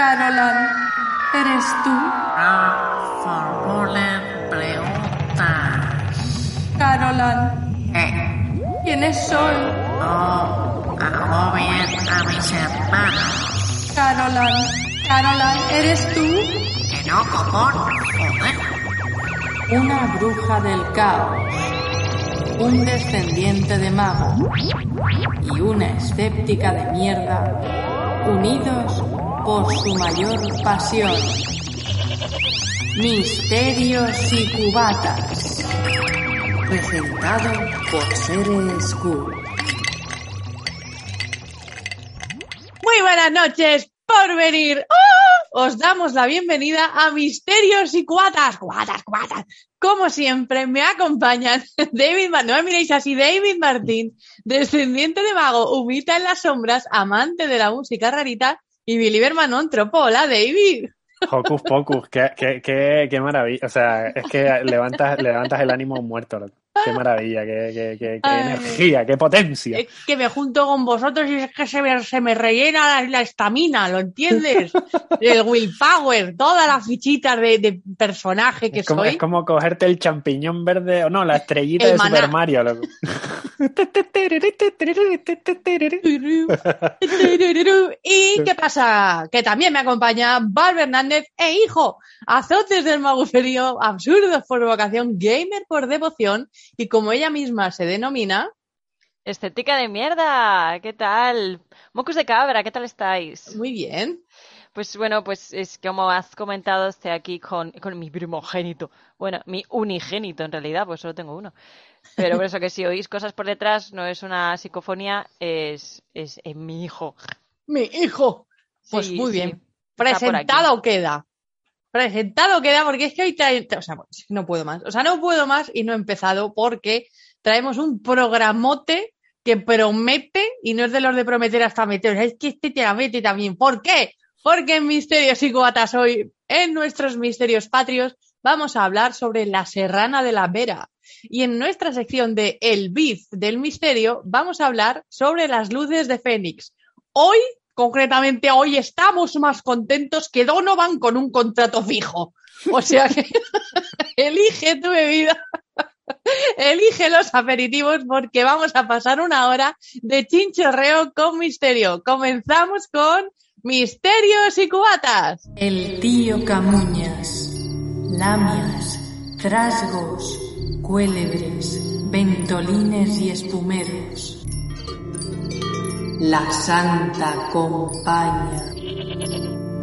Carolan, ¿eres tú? No formulen preguntas. Carolan, Eh, ¿quiénes son? no agobien a mis hermanos. Carolan, Carolan, ¿eres tú? Que no, cojón. Joder. Una bruja del caos, un descendiente de mago y una escéptica de mierda, unidos por su mayor pasión. Misterios y cubatas. Presentado por Seres Cool. Muy buenas noches por venir. ¡Oh! Os damos la bienvenida a Misterios y Cuatas. Cuatas, cuatas. Como siempre, me acompañan David, no me miréis así, David Martín, descendiente de mago, humita en las sombras, amante de la música rarita, y Billy Bermanón, tropo. Hola, David. Hocus Pocus, qué, qué, qué, qué maravilla. O sea, es que levantas, levantas el ánimo muerto. Qué maravilla, qué, qué, qué, qué Ay. energía, qué potencia. Es que me junto con vosotros y es que se me, se me rellena la- la estamina, ¿lo entiendes? El willpower, todas las fichitas de, de personaje que Es como, soy. es como cogerte el champiñón verde, o no, la estrellita El de maná. Super Mario, loco. ¿Y qué pasa? Que también me acompaña Val Hernández e hijo, azotes del maguferío, absurdos por vocación, gamer por devoción y como ella misma se denomina, Estética de mierda, ¿qué tal? Mocos de cabra, ¿qué tal estáis? muy bien. Pues bueno, pues es como has comentado, estoy aquí con, con mi primogénito. Bueno, mi unigénito en realidad, pues solo tengo uno. Pero por eso que si oís cosas por detrás, no es una psicofonía, es, es, es mi hijo. Mi hijo. Pues Sí, muy sí, bien. aquí. Presentado queda. Presentado queda porque es que hoy trae, o sea, no puedo más. O sea, no puedo más y no he empezado porque traemos un programote que promete y no es de los de prometer hasta meter. Es que este te la mete también. ¿Por qué? Porque en Misterios y Cubatas hoy, en nuestros Misterios Patrios, vamos a hablar sobre la Serrana de la Vera. Y en nuestra sección de El Biz del Misterio, vamos a hablar sobre las luces de Fénix. Hoy, concretamente hoy, estamos más contentos que Donovan con un contrato fijo. O sea que elige tu bebida, elige los aperitivos porque vamos a pasar una hora de chinchorreo con misterio. Comenzamos con Misterios y Cubatas. El tío Camuñas, lamias, trasgos, cuélebres, ventolines y espumeros. La Santa Compañía.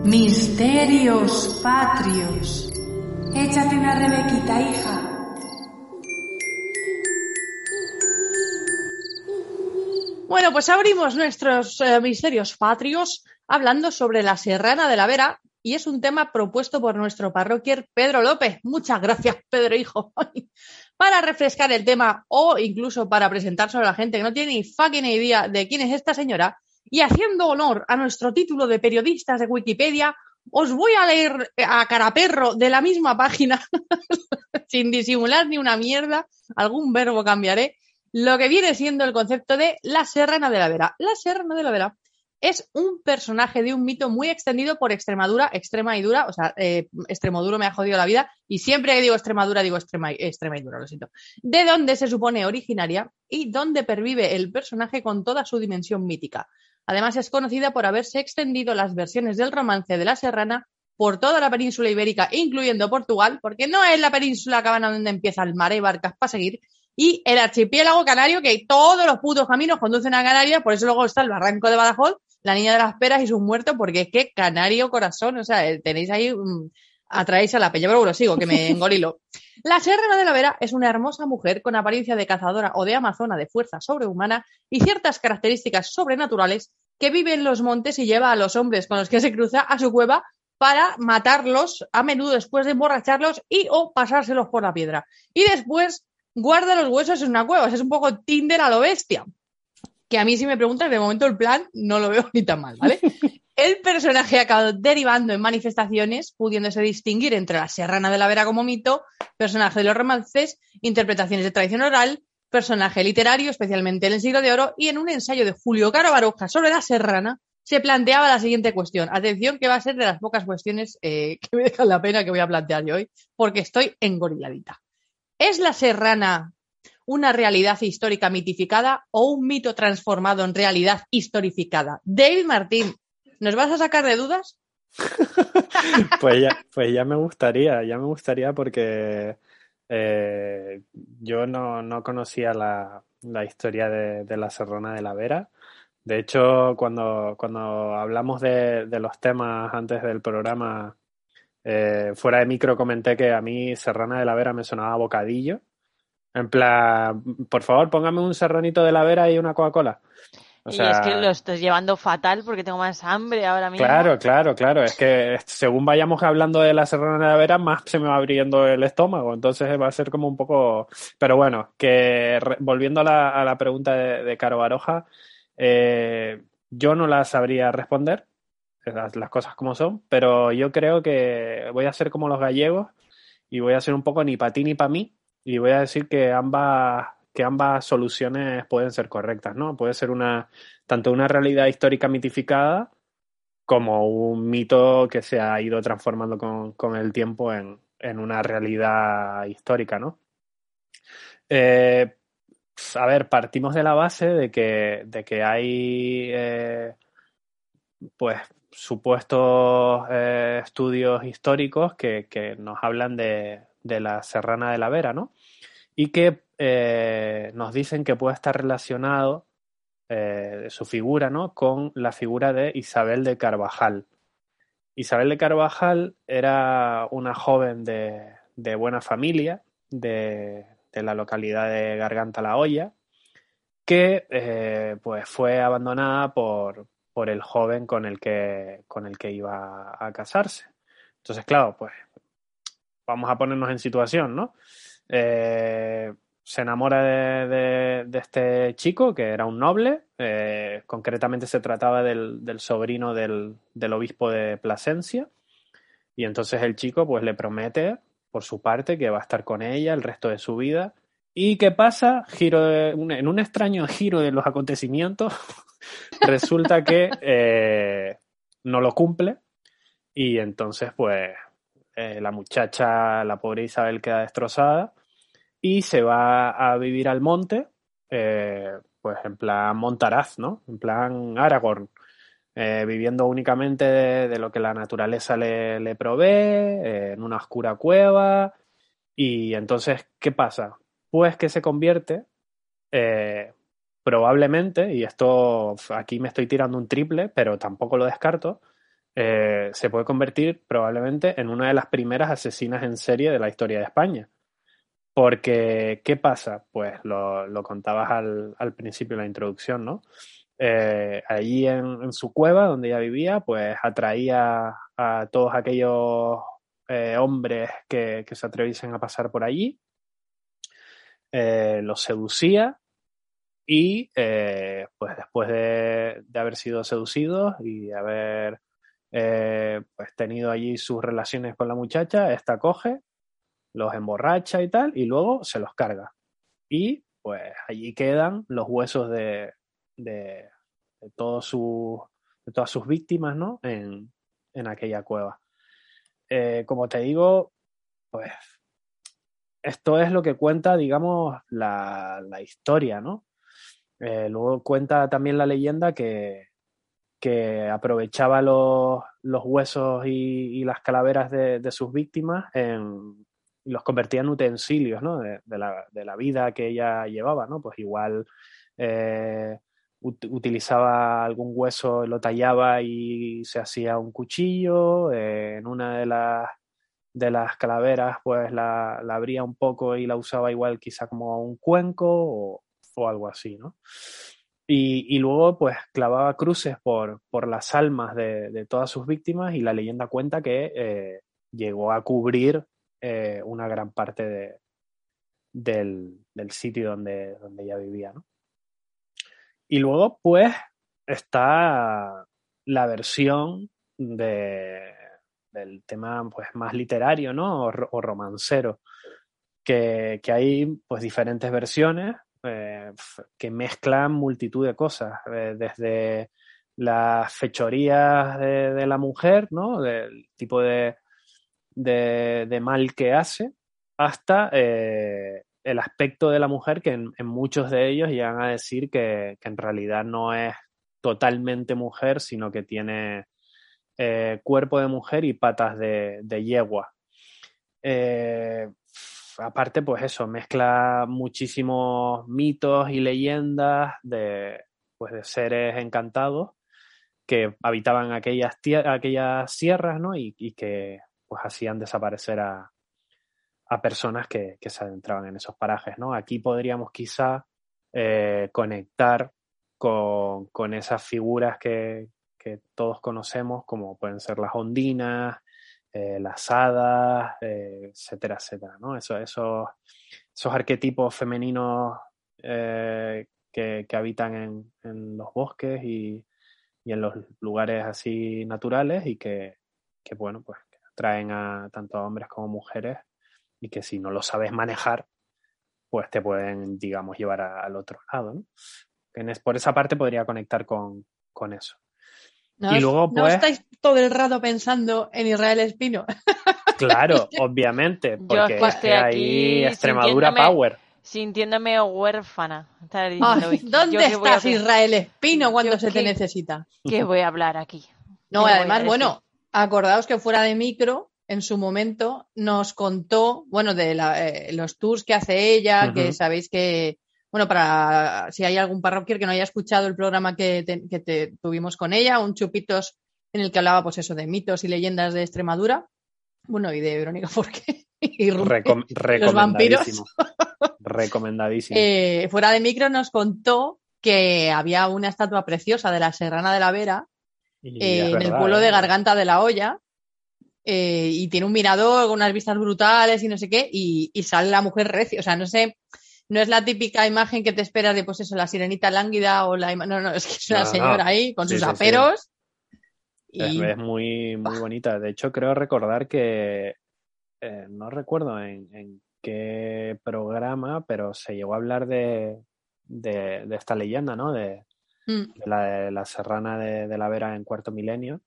Misterios patrios. Échate una rebequita, hija. Bueno, pues abrimos nuestros eh, misterios patrios hablando sobre la Serrana de la Vera y es un tema propuesto por nuestro parroquier Pedro López. Muchas gracias, Pedro, hijo. para refrescar el tema o incluso para presentárselo a la gente que no tiene ni fucking idea de quién es esta señora y haciendo honor a nuestro título de periodistas de Wikipedia, os voy a leer a caraperro de la misma página, sin disimular ni una mierda, algún verbo cambiaré, lo que viene siendo el concepto de la Serrana de la Vera. La Serrana de la Vera es un personaje de un mito muy extendido por Extremadura, extrema y dura, o sea, eh, me ha jodido la vida y siempre que digo Extremadura digo extrema, y dura, lo siento. De donde se supone originaria y donde pervive el personaje con toda su dimensión mítica. Además es conocida por haberse extendido las versiones del romance de la Serrana por toda la península ibérica, incluyendo Portugal, porque no es la península cabana donde empieza el mar y barcas para seguir, y el archipiélago canario, que todos los putos caminos conducen a Canarias, por eso luego está el barranco de Badajoz, la niña de las peras y sus muertos, porque es que canario corazón, o sea, eh, tenéis ahí, mm, atraéis a la peña, pero bueno, sigo, que me engorilo. La Serrana de la Vera es una hermosa mujer con apariencia de cazadora o de amazona de fuerza sobrehumana y ciertas características sobrenaturales que vive en los montes y lleva a los hombres con los que se cruza a su cueva para matarlos, a menudo después de emborracharlos y o pasárselos por la piedra. Y después guarda los huesos en una cueva. O sea, es un poco Tinder a lo bestia. Que a mí, si me preguntas, de momento el plan no lo veo ni tan mal, ¿vale? El personaje ha acabado derivando en manifestaciones, pudiéndose distinguir entre la Serrana de la Vera como mito, personaje de los romances, interpretaciones de tradición oral, personaje literario, especialmente en el siglo de oro, y en un ensayo de Julio Caro Baroja sobre la Serrana, se planteaba la siguiente cuestión. Atención, que va a ser de las pocas cuestiones eh, que me dejan la pena que voy a plantear yo hoy, porque estoy engoriladita. ¿Es la serrana una realidad histórica mitificada o un mito transformado en realidad historificada? David Martín, ¿nos vas a sacar de dudas? Pues ya, pues ya me gustaría, ya me gustaría porque eh, yo no, no conocía la, la historia de, la Serrana de la Vera. De hecho, cuando, cuando hablamos de, los temas antes del programa, eh, fuera de micro comenté que a mí Serrana de la Vera me sonaba bocadillo. En plan, por favor, póngame un serranito de la Vera y una Coca-Cola. O y sea, es que lo estoy llevando fatal porque tengo más hambre ahora mismo. Claro, claro, claro. Es que según vayamos hablando de la Serrana de la Vera, más se me va abriendo el estómago. Entonces va a ser como un poco. Pero bueno, que volviendo a la, a la pregunta de, de Caro Baroja, eh, yo no la sabría responder, las, las cosas como son, pero yo creo que voy a ser como los gallegos y voy a ser un poco ni para ti ni para mí y voy a decir que ambas que ambas soluciones pueden ser correctas, ¿no? Puede ser una tanto una realidad histórica mitificada como un mito que se ha ido transformando con, con el tiempo en, en una realidad histórica, ¿no? Eh, a ver, partimos de la base de que, de que hay eh, pues supuestos eh, estudios históricos que, que nos hablan de, de la Serrana de la Vera, ¿no? Y que eh, nos dicen que puede estar relacionado eh, su figura, ¿no? Con la figura de Isabel de Carvajal. Isabel de Carvajal era una joven de, de buena familia de, de la localidad de Garganta la Olla, que eh, pues fue abandonada por, por el joven con el que, con el que iba a casarse. Entonces, claro, pues vamos a ponernos en situación, ¿no? Eh, se enamora de, este chico, que era un noble, eh, concretamente se trataba del, sobrino del, obispo de Plasencia, y entonces el chico pues le promete, por su parte, que va a estar con ella el resto de su vida. ¿Y qué pasa? Giro en un extraño giro de los acontecimientos, resulta que eh, no lo cumple, y entonces pues eh, la muchacha, la pobre Isabel queda destrozada y se va a vivir al monte, eh, pues en plan Montaraz, ¿no? En plan Aragorn, eh, viviendo únicamente de, lo que la naturaleza le, provee, en una oscura cueva. Y entonces, ¿qué pasa? Pues que se convierte, probablemente, y esto aquí me estoy tirando un triple, pero tampoco lo descarto, eh, se puede convertir probablemente en una de las primeras asesinas en serie de la historia de España. Porque, ¿qué pasa? Pues lo, lo contabas al, al principio de la introducción, ¿no? Eh, allí en, su cueva, donde ella vivía, pues atraía a todos aquellos eh, hombres que, se atreviesen a pasar por allí, los seducía y pues después de, de haber sido seducidos y haber eh, pues tenido allí sus relaciones con la muchacha, esta coge, los emborracha y tal, y luego se los carga. Y pues allí quedan los huesos de, de, de todas sus víctimas, ¿no? En, en aquella cueva. Eh, como te digo, pues esto es lo que cuenta, digamos, la, la historia, ¿no? Eh, luego cuenta también la leyenda que, que aprovechaba los, los huesos y, las calaveras de, de sus víctimas en, y los convertía en utensilios, ¿no? De, la, de la vida que ella llevaba, ¿no? Pues igual eh, ut- utilizaba algún hueso, lo tallaba y se hacía un cuchillo. eh, en una de las, de las calaveras, pues la, la abría un poco y la usaba igual quizá como un cuenco o, o algo así, ¿no? Y, luego, pues, clavaba cruces por, por las almas de, de todas sus víctimas y la leyenda cuenta que eh, llegó a cubrir eh, una gran parte de, del, del sitio donde, donde ella vivía, ¿no? Y luego, pues, está la versión de, del tema pues, más literario, ¿no? O, o romancero, que, que hay pues diferentes versiones eh, que mezclan multitud de cosas, eh, desde las fechorías de, la mujer, ¿no? Del tipo de, de, mal que hace, hasta eh, el aspecto de la mujer, que en, muchos de ellos llegan a decir que, que en realidad no es totalmente mujer, sino que tiene cuerpo de mujer y patas de, yegua. Aparte, pues eso, mezcla muchísimos mitos y leyendas de, pues de seres encantados que habitaban aquellas, aquellas sierras, ¿no? Y, y que pues hacían desaparecer a, a personas que, que se adentraban en esos parajes, ¿no? Aquí podríamos quizá eh, conectar con, con esas figuras que, que todos conocemos, como pueden ser las ondinas, eh, las hadas, eh, etcétera, etcétera, ¿no? Eso, esos, esos arquetipos femeninos eh, que, que habitan en, en los bosques y, y en los lugares así naturales y que, que, bueno, pues a tanto a hombres como mujeres y que si no lo sabes manejar, pues te pueden, digamos, llevar al otro lado, ¿no? Por esa parte podría conectar con, con eso. ¿No, Y luego, ¿no pues- estáis todo el rato pensando en Israel Espino? Claro, obviamente, Yo porque es que aquí ahí Extremadura sintiéndome- Power. Sintiéndome huérfana. Estar diciendo, Ay, "¿Yo ¿Dónde a estás? Israel Espino, cuando Yo se te necesita? ¿Qué voy a hablar aquí? No, ¿Qué voy a además, bueno, acordaos que fuera de micro, en su momento, nos contó, bueno, de la- eh, los tours que hace ella, que sabéis que, bueno, para si hay algún parroquier que no haya escuchado el programa que, te- que te- tuvimos con ella, un chupitos en el que hablaba, pues eso, de mitos y leyendas de Extremadura, bueno, y de Verónica Forqué y. Recom- los vampiros. recomendadísimo. Recomendadísimo. Eh, fuera de micro nos contó que había una estatua preciosa de la Serrana de la Vera eh, en el pueblo ¿eh? de Garganta de la Olla. y tiene un mirador con unas vistas brutales y no sé qué, y, y sale la mujer recia. O sea, no sé, no es la típica imagen que te esperas de, pues eso, la sirenita lánguida o la. No, no, es que es una No, no. señora ahí con Sí, sus sí, aperos. Es, Y es muy, muy bonita. De hecho, creo recordar que eh, no recuerdo en, en qué programa, pero se llegó a hablar de, de, de esta leyenda, ¿no? De, mm, de la, de la serrana de, de la Vera en cuarto milenio.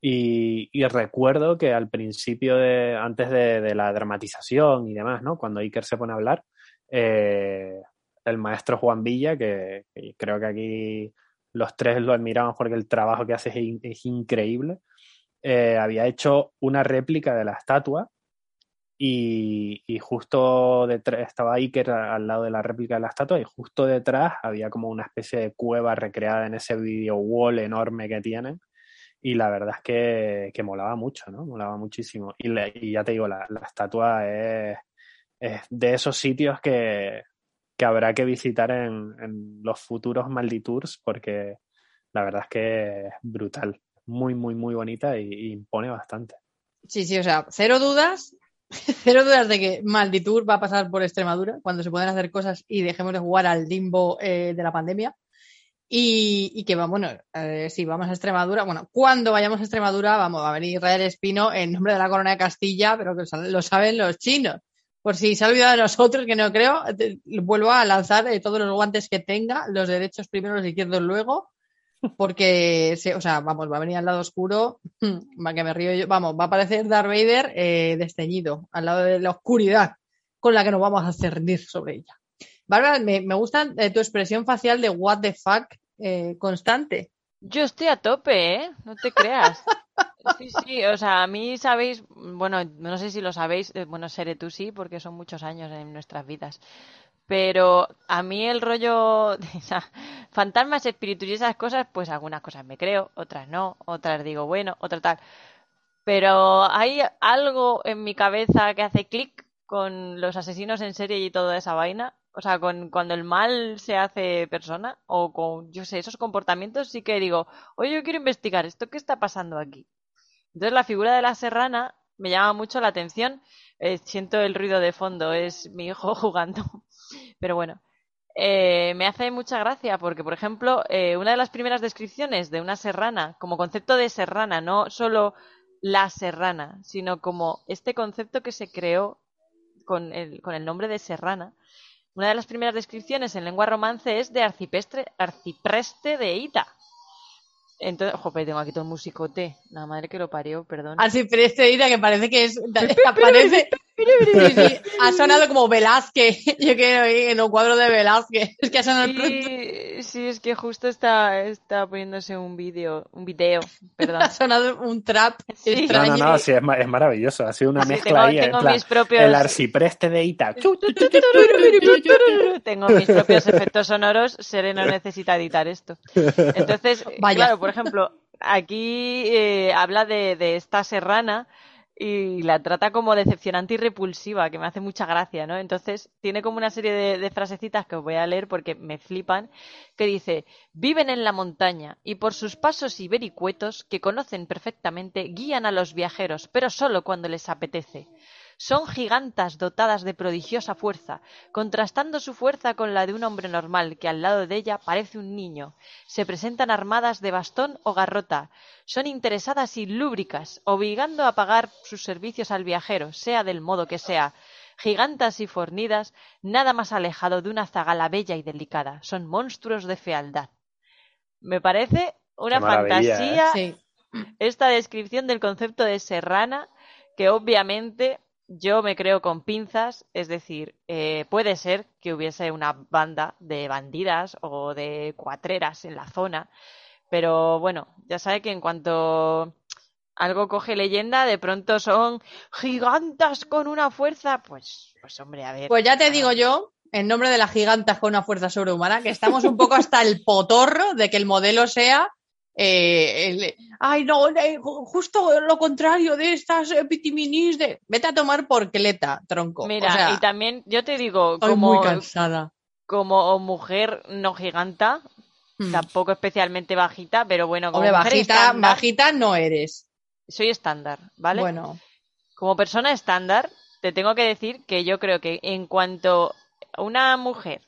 Y, y recuerdo que al principio, de, antes de, de la dramatización y demás, ¿no? Cuando Iker se pone a hablar, eh, el maestro Juan Villa, que, creo que aquí los tres lo admiramos porque el trabajo que hace es, in- es increíble, eh, había hecho una réplica de la estatua y, justo detrás estaba Iker al lado de la réplica de la estatua y justo detrás había como una especie de cueva recreada en ese video wall enorme que tienen y la verdad es que, que molaba mucho, ¿no? Molaba muchísimo. Y, le- ya te digo, la, la estatua es, de esos sitios que, que habrá que visitar en, en los futuros Malditours porque la verdad es que es brutal. Muy, muy, muy bonita y, impone bastante. sí, sí, o sea, cero dudas. Cero dudas de que Malditur va a pasar por Extremadura cuando se puedan hacer cosas y dejemos de jugar al limbo eh, de la pandemia. Y, y que va, bueno, si vamos a Extremadura, bueno, cuando vayamos a Extremadura, vamos a venir Israel Espino en nombre de la corona de Castilla, pero que lo saben los chinos. Por si se ha olvidado de nosotros, que no creo, te- vuelvo a lanzar eh, todos los guantes que tenga, los derechos primero, los izquierdos luego, porque, se- o sea, vamos, va a venir al lado oscuro, va que me río yo, vamos, va a aparecer Darth Vader eh, desteñido, al lado de la oscuridad con la que nos vamos a cernir sobre ella. Bárbara, me, me gusta eh, tu expresión facial de what the fuck constante. Yo estoy a tope, ¿eh? No te creas. Sí, sí, o sea, a mí sabéis, bueno, no sé si lo sabéis, eh, bueno, seré tú sí, porque son muchos años en nuestras vidas. Pero a mí el rollo, de, fantasmas, espíritus y esas cosas, pues algunas cosas me creo, otras no, otras digo, bueno, otras tal. Pero hay algo en mi cabeza que hace clic con los asesinos en serie y toda esa vaina. O sea, con cuando el mal se hace persona o con, yo sé, esos comportamientos sí que digo, oye, yo quiero investigar esto, ¿qué está pasando aquí? Entonces la figura de la serrana me llama mucho la atención. Eh, siento el ruido de fondo, es mi hijo jugando. Pero bueno, eh, me hace mucha gracia porque, por ejemplo, eh, una de las primeras descripciones de una serrana, como concepto de serrana, no solo la serrana, sino como este concepto que se creó con el, con el nombre de serrana. Una de las primeras descripciones en lengua romance es de arcipreste de Ita. Entonces, jope, tengo aquí todo el musicote. La madre que lo parió, perdón. Así, pero este día que parece que es. Aparece. Sí, sí, ha sonado como Velázquez. Yo quiero ir en un cuadro de Velázquez. Es que ha sonado el pronto. Sí, sí, es que justo está, está poniéndose un vídeo, un video, perdón. Ha sonado un trap Sí. No, extraño. no, no, sí, es, es maravilloso. Ha sido una Sí, mezcla tengo- ahí. en tengo plan, mis propios- El arcipreste de Ita. Tengo mis propios efectos sonoros, Sereno necesita editar esto. Entonces, Vaya. claro, por ejemplo, aquí eh, habla de, de esta serrana y la trata como decepcionante y repulsiva, que me hace mucha gracia, ¿no? Entonces, tiene como una serie de, frasecitas que os voy a leer porque me flipan, que dice, viven en la montaña y por sus pasos y vericuetos, que conocen perfectamente, guían a los viajeros, pero solo cuando les apetece. Son gigantas dotadas de prodigiosa fuerza, contrastando su fuerza con la de un hombre normal que al lado de ella parece un niño. Se presentan armadas de bastón o garrota. Son interesadas y lúbricas, obligando a pagar sus servicios al viajero, sea del modo que sea. Gigantas y fornidas, nada más alejado de una zagala bella y delicada. Son monstruos de fealdad. Me parece una fantasía Sí. esta descripción del concepto de serrana, que obviamente yo me creo con pinzas, es decir, eh, puede ser que hubiese una banda de bandidas o de cuatreras en la zona, pero bueno, ya sabe que en cuanto algo coge leyenda, de pronto son gigantas con una fuerza, pues, pues hombre, a ver. Pues ya te digo yo, en nombre de las gigantas con una fuerza sobrehumana, que estamos un poco hasta el potorro de que el modelo sea. Eh, el- ay, no, eh, ju- justo lo contrario de estas eh, pitiminis de. Vete a tomar porqueleta, tronco. Mira, o sea, y también yo te digo, estoy muy como, cansada. como mujer no giganta, Hmm. tampoco especialmente bajita, pero bueno, como Hombre, mujer bajita, estándar, bajita no eres. soy estándar, ¿vale? Bueno, Como persona estándar, te tengo que decir que yo creo que en cuanto una mujer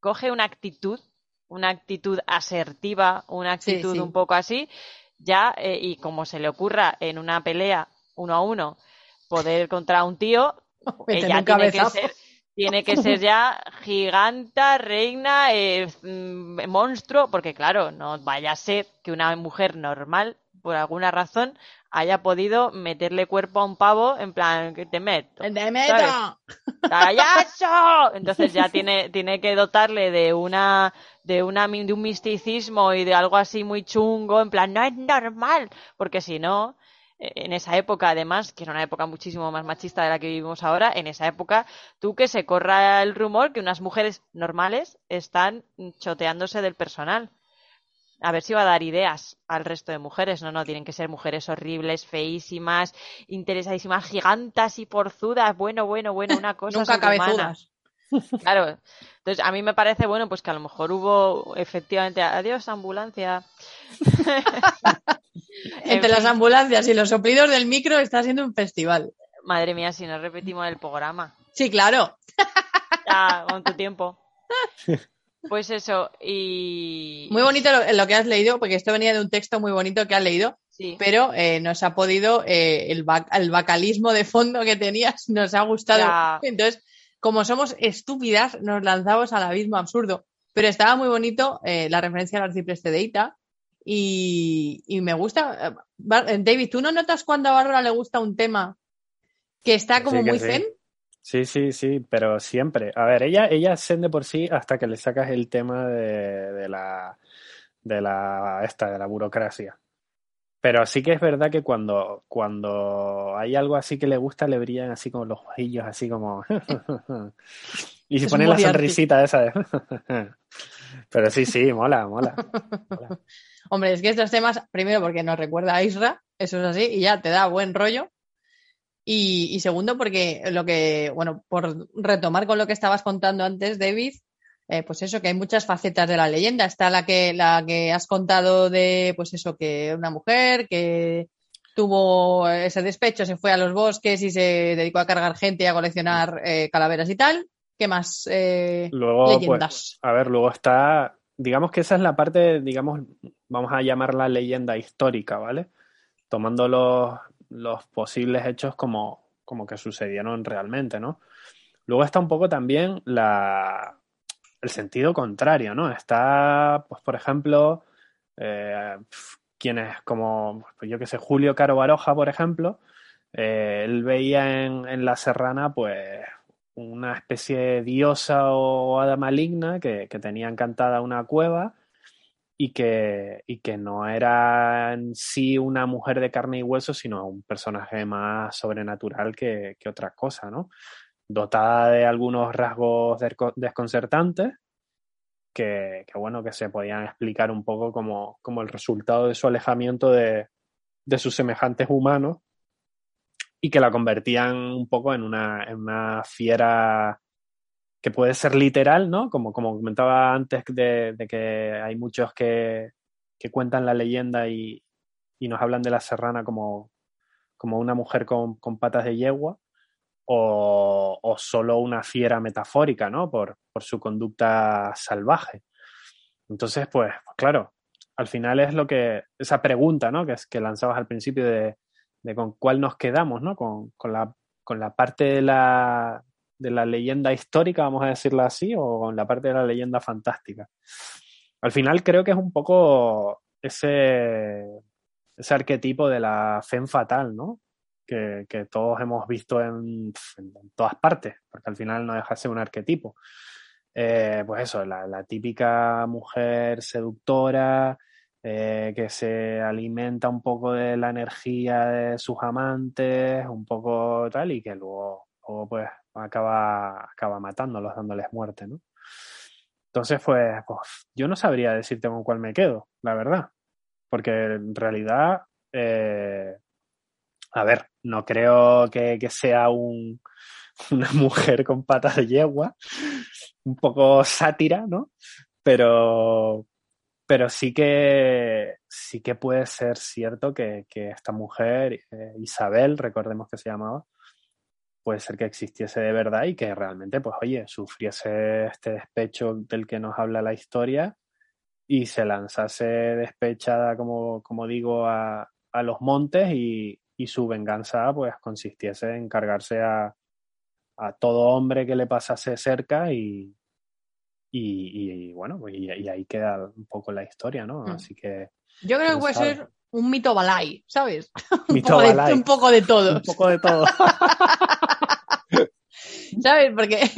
coge una actitud, una actitud asertiva, una actitud sí. un poco así, ya, eh, y como se le ocurra en una pelea uno a uno, poder contra un tío, ella un tiene que ser tiene que ser ya giganta, reina, eh, mm, monstruo, porque claro, no vaya a ser que una mujer normal, por alguna razón, haya podido meterle cuerpo a un pavo en plan que te meto. ¡Te meto! Entonces ya tiene, tiene que dotarle de una, de una, de un misticismo y de algo así muy chungo, en plan, no es normal, porque si no, eh, en esa época además, que era una época muchísimo más machista de la que vivimos ahora, en esa época, tú que se corra el rumor que unas mujeres normales están choteándose del personal. A ver si va a dar ideas al resto de mujeres. No, no, tienen que ser mujeres horribles, feísimas, interesadísimas, gigantas y porzudas. Bueno, bueno, bueno, una cosa Nunca sobrehumana. cabezudas. Claro. Entonces, a mí me parece, bueno, pues que a lo mejor hubo efectivamente, adiós, ambulancia. En Entre las ambulancias y los soplidos del micro está siendo un festival. Madre mía, si no repetimos el programa. Sí, claro. Ya, con tu tiempo. Pues eso, y... Muy bonito lo, lo que has leído, porque esto venía de un texto muy bonito que has leído, Sí. pero eh, nos ha podido, eh, el, ba- el bacalismo de fondo que tenías nos ha gustado. Ya. Entonces, como somos estúpidas, nos lanzamos al abismo absurdo. Pero estaba muy bonito eh, la referencia al arcipreste de Ita. Y, y me gusta. eh, eh, David, ¿tú no notas cuando a Bárbara le gusta un tema que está como Sí muy sí. zen? Sí, sí, sí, pero siempre. A ver, ella, ella es zen de por sí hasta que le sacas el tema de, de la de la esta, de la burocracia. Pero sí que es verdad que cuando, cuando hay algo así que le gusta, le brillan así como los ojillos, así como. y se Es pone la sonrisita esa de. Pero sí, sí, mola, mola. mola. Hombre, es que estos temas, primero porque nos recuerda a Isra, eso es así, y ya te da buen rollo. Y, y segundo, porque lo que, bueno, por retomar con lo que estabas contando antes, David, eh, pues eso, que hay muchas facetas de la leyenda. Está la que, la que has contado de, pues eso, que una mujer que tuvo ese despecho, se fue a los bosques y se dedicó a cargar gente y a coleccionar eh, calaveras y tal. ¿Qué más? Eh, Luego, pues, leyendas. a ver, luego está, digamos que esa es la parte, digamos, vamos a llamarla leyenda histórica, ¿vale? Tomando los, los posibles hechos como, como que sucedieron realmente, ¿no? Luego está un poco también la, el sentido contrario, ¿no? Está, pues, por ejemplo, eh, quienes como, pues yo que sé, Julio Caro Baroja, por ejemplo, eh, él veía en, la serrana pues una especie de diosa o hada maligna que, que tenía encantada una cueva y que, y que no era en sí una mujer de carne y hueso, sino un personaje más sobrenatural que, que otra cosa, ¿no? Dotada de algunos rasgos desconcertantes, que, bueno, que se podían explicar un poco como, como el resultado de su alejamiento de, de sus semejantes humanos y que la convertían un poco en una, en una fiera que puede ser literal, ¿no? Como, como comentaba antes de, de que hay muchos que, que, cuentan la leyenda y, y, nos hablan de la serrana como, como una mujer con, con patas de yegua o, solo una fiera metafórica, ¿no? Por, su conducta salvaje. Entonces, pues, claro, al final es lo que, esa pregunta, ¿no? Que, es, que lanzabas al principio de, con cuál nos quedamos, ¿no? Con, la, parte de la, de la leyenda histórica, vamos a decirlo así, o con la parte de la leyenda fantástica. Al final creo que es un poco ese, ese arquetipo de la fe fatal, ¿no? Que, todos hemos visto en, todas partes, porque al final no deja de ser un arquetipo. Eh, pues eso, la, típica mujer seductora, eh, que se alimenta un poco de la energía de sus amantes, un poco tal, y que luego, luego pues acaba, acaba matándolos, dándoles muerte, ¿no? Entonces, pues, pues, yo no sabría decirte con cuál me quedo, la verdad. Porque en realidad, eh, a ver, no creo que, que sea un, una mujer con patas de yegua, un poco sátira, ¿no? Pero, pero sí que sí que puede ser cierto que, que esta mujer, eh, Isabel, recordemos que se llamaba, puede ser que existiese de verdad y que realmente, pues oye, sufriese este despecho del que nos habla la historia y se lanzase despechada, como, como digo, a, a los montes y, y, su venganza pues consistiese en cargarse a, a todo hombre que le pasase cerca y, y, y bueno, pues, y, y, ahí queda un poco la historia, ¿no? Mm. Así que... Yo creo que puede sabe. ser un mito balay, ¿sabes? Mito un, poco balay. De, un poco de todo. Un poco de todo. ¿Sabes? Porque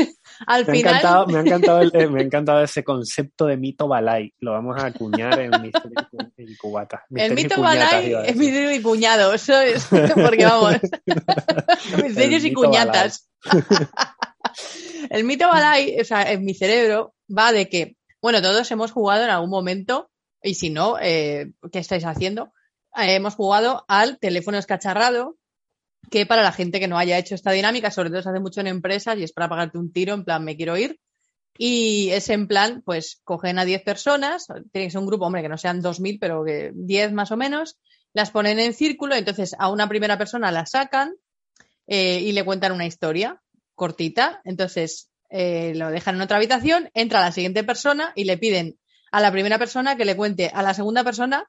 al me final. Ha encantado, me, ha encantado el, me ha encantado ese concepto de mito balay. Lo vamos a acuñar en Misterio y Cubata. El mito balay es misterio y cuñado, ¿sabes? Porque vamos. Misterios y cuñatas. el mito balay, o sea, en mi cerebro va de que, bueno, todos hemos jugado en algún momento, y si no, eh, ¿qué estáis haciendo? Eh, hemos jugado al teléfono escacharrado, que para la gente que no haya hecho esta dinámica, sobre todo se hace mucho en empresas y es para pagarte un tiro, en plan, me quiero ir. Y es en plan, pues cogen a 10 personas, tiene que ser un grupo, hombre, que no sean 2.000, pero que 10 más o menos, las ponen en círculo, entonces a una primera persona la sacan eh, y le cuentan una historia cortita, entonces eh, lo dejan en otra habitación, entra la siguiente persona y le piden a la primera persona que le cuente a la segunda persona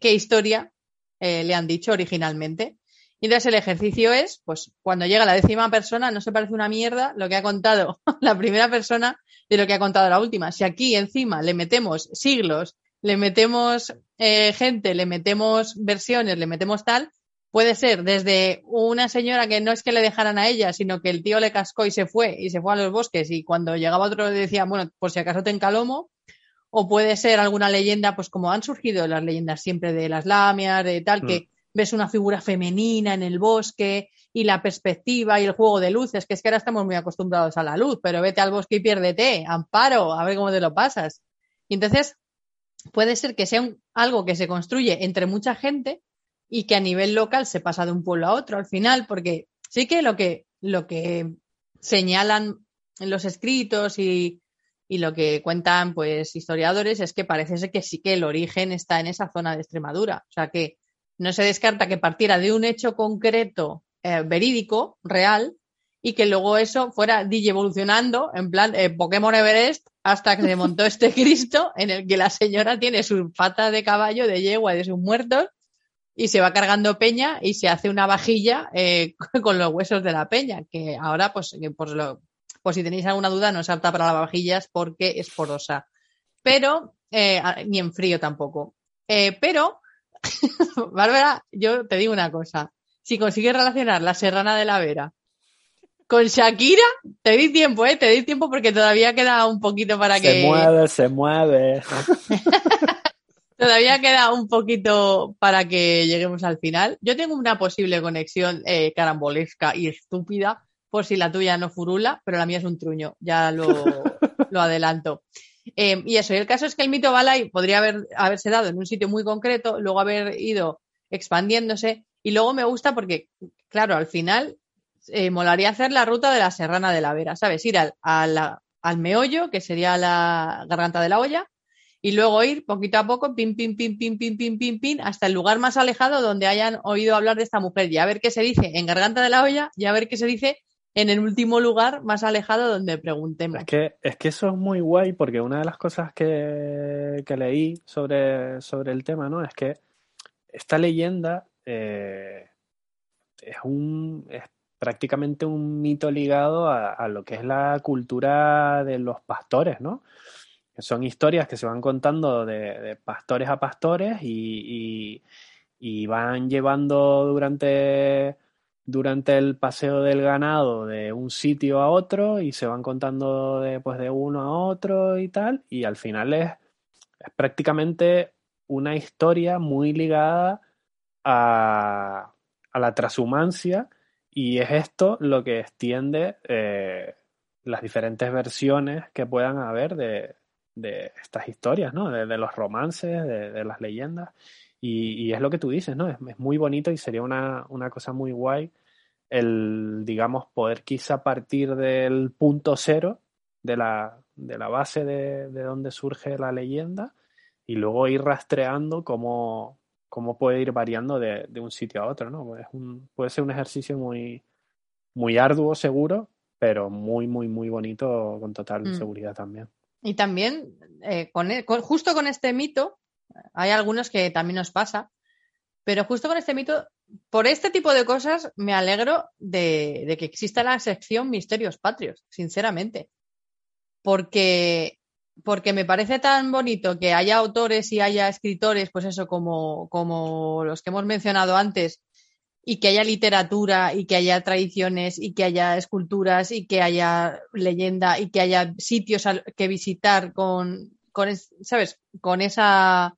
qué historia eh, le han dicho originalmente. Y entonces el ejercicio es, pues cuando llega la décima persona, no se parece una mierda lo que ha contado la primera persona de lo que ha contado la última. Si aquí encima le metemos siglos, le metemos eh, gente, le metemos versiones, le metemos tal, puede ser desde una señora que no es que le dejaran a ella, sino que el tío le cascó y se fue, y se fue a los bosques, y cuando llegaba otro le decía, bueno, por si acaso te encalomo, o puede ser alguna leyenda, pues como han surgido las leyendas siempre de las lamias, de tal, mm. que ves una figura femenina en el bosque y la perspectiva y el juego de luces, que es que ahora estamos muy acostumbrados a la luz, pero vete al bosque y piérdete, amparo, a ver cómo te lo pasas. Y entonces puede ser que sea algo que se construye entre mucha gente y que a nivel local se pasa de un pueblo a otro al final, porque sí que lo que, lo que señalan en los escritos y, y lo que cuentan pues historiadores es que parece ser que sí que el origen está en esa zona de Extremadura. O sea que no se descarta que partiera de un hecho concreto eh, verídico, real, y que luego eso fuera DJ evolucionando, en plan eh, Pokémon Everest, hasta que se montó este Cristo en el que la señora tiene su pata de caballo, de yegua y de sus muertos, y se va cargando peña y se hace una vajilla eh, con los huesos de la peña, que ahora, pues, pues, lo, pues si tenéis alguna duda, no es apta para lavavajillas porque es porosa. Pero, eh, ni en frío tampoco. Pero Bárbara, yo te digo una cosa. Si consigues relacionar la Serrana de la Vera con Shakira, te di tiempo, ¿eh? Te di tiempo porque todavía queda un poquito para Se que... mueve, se mueve. Todavía queda un poquito para que lleguemos al final. Yo tengo una posible conexión eh, carambolesca y estúpida, por si la tuya no furula, pero la mía es un truño, ya lo, lo adelanto. Eh, y eso, y el caso es que el mito Balai podría haber, haberse dado en un sitio muy concreto, luego haber ido expandiéndose, y luego me gusta porque, claro, al final eh, molaría hacer la ruta de la Serrana de la Vera, ¿sabes? Ir al, al meollo, que sería la garganta de la olla, y luego ir poquito a poco, pim, pim, pim, pim, pim, pim, pim, pim, hasta el lugar más alejado donde hayan oído hablar de esta mujer y a ver qué se dice en Garganta de la Olla y a ver qué se dice en el último lugar más alejado donde preguntemos. Es que, es que eso es muy guay porque una de las cosas que, que leí sobre, sobre el tema, ¿no? Es que esta leyenda eh, es un es prácticamente un mito ligado a, lo que es la cultura de los pastores, ¿no? Son historias que se van contando de, pastores a pastores y- y van llevando durante durante el paseo del ganado de un sitio a otro y se van contando de, pues, de uno a otro y tal, y al final es, es prácticamente una historia muy ligada a, a la transhumancia y es esto lo que extiende eh, las diferentes versiones que puedan haber de, de estas historias, ¿no? De, los romances, de las leyendas. Y, y es lo que tú dices, ¿no? Es, es muy bonito y sería una, una cosa muy guay el, digamos, poder quizá partir del punto cero de la, de la base de, de donde surge la leyenda y luego ir rastreando cómo, cómo puede ir variando de, de un sitio a otro, ¿no? Es un, puede ser un ejercicio muy, muy arduo, seguro, pero muy, muy, muy bonito con total Mm. seguridad también. Y también, eh, con, e- con- justo con este mito, hay algunos que también nos pasa, pero justo con este mito, por este tipo de cosas me alegro de, que exista la sección Misterios Patrios, sinceramente. Porque, porque me parece tan bonito que haya autores y haya escritores, pues eso, como, como los que hemos mencionado antes, y que haya literatura y que haya tradiciones y que haya esculturas y que haya leyenda y que haya sitios que visitar con, con es- ¿sabes? Con esa,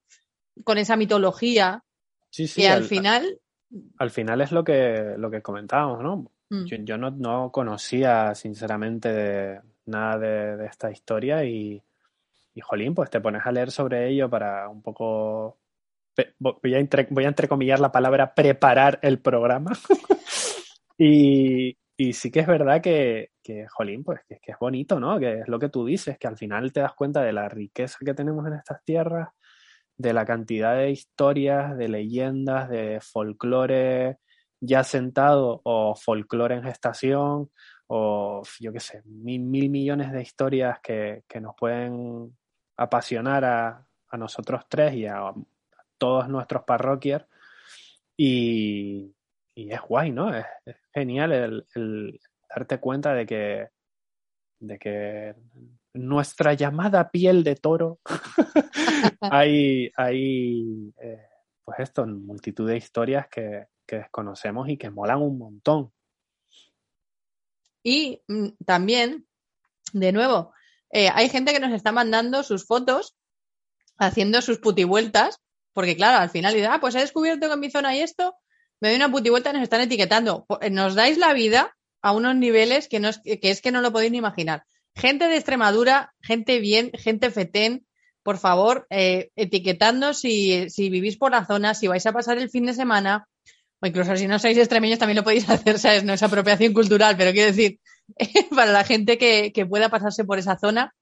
con esa mitología Sí, sí, que al al- final, al final es lo que, lo que comentábamos, ¿no? mm, Yo, yo no, no conocía, sinceramente, de- nada de, de esta historia y, y, jolín, pues te pones a leer sobre ello para un poco... Voy a, entre, voy a entrecomillar la palabra preparar el programa. y, y sí que es verdad que, que jolín, pues que, que es bonito, ¿no? Que es lo que tú dices, que al final te das cuenta de la riqueza que tenemos en estas tierras, de la cantidad de historias, de leyendas, de folclore ya sentado o folclore en gestación o yo qué sé, mil, mil millones de historias que, que nos pueden apasionar a, a nosotros tres y a, todos nuestros parroquias y, y es guay, ¿no? Es, es genial el, el darte cuenta de que, de que nuestra llamada piel de toro hay, hay eh, pues esto, multitud de historias que, que desconocemos y que molan un montón. Y mm, también, de nuevo, eh, hay gente que nos está mandando sus fotos haciendo sus putivueltas, porque claro, al final dice, ah, pues he descubierto que en mi zona hay esto, me doy una putivuelta y nos están etiquetando. Eh, Nos dais la vida a unos niveles que, que es que no lo podéis ni imaginar. Gente de Extremadura, gente bien, gente fetén, por favor, eh, si, si vivís por la zona, si vais a pasar el fin de semana, o incluso si no sois extremeños también lo podéis hacer, ¿sabes? No es apropiación cultural, pero quiero decir, para la gente que, que pueda pasarse por esa zona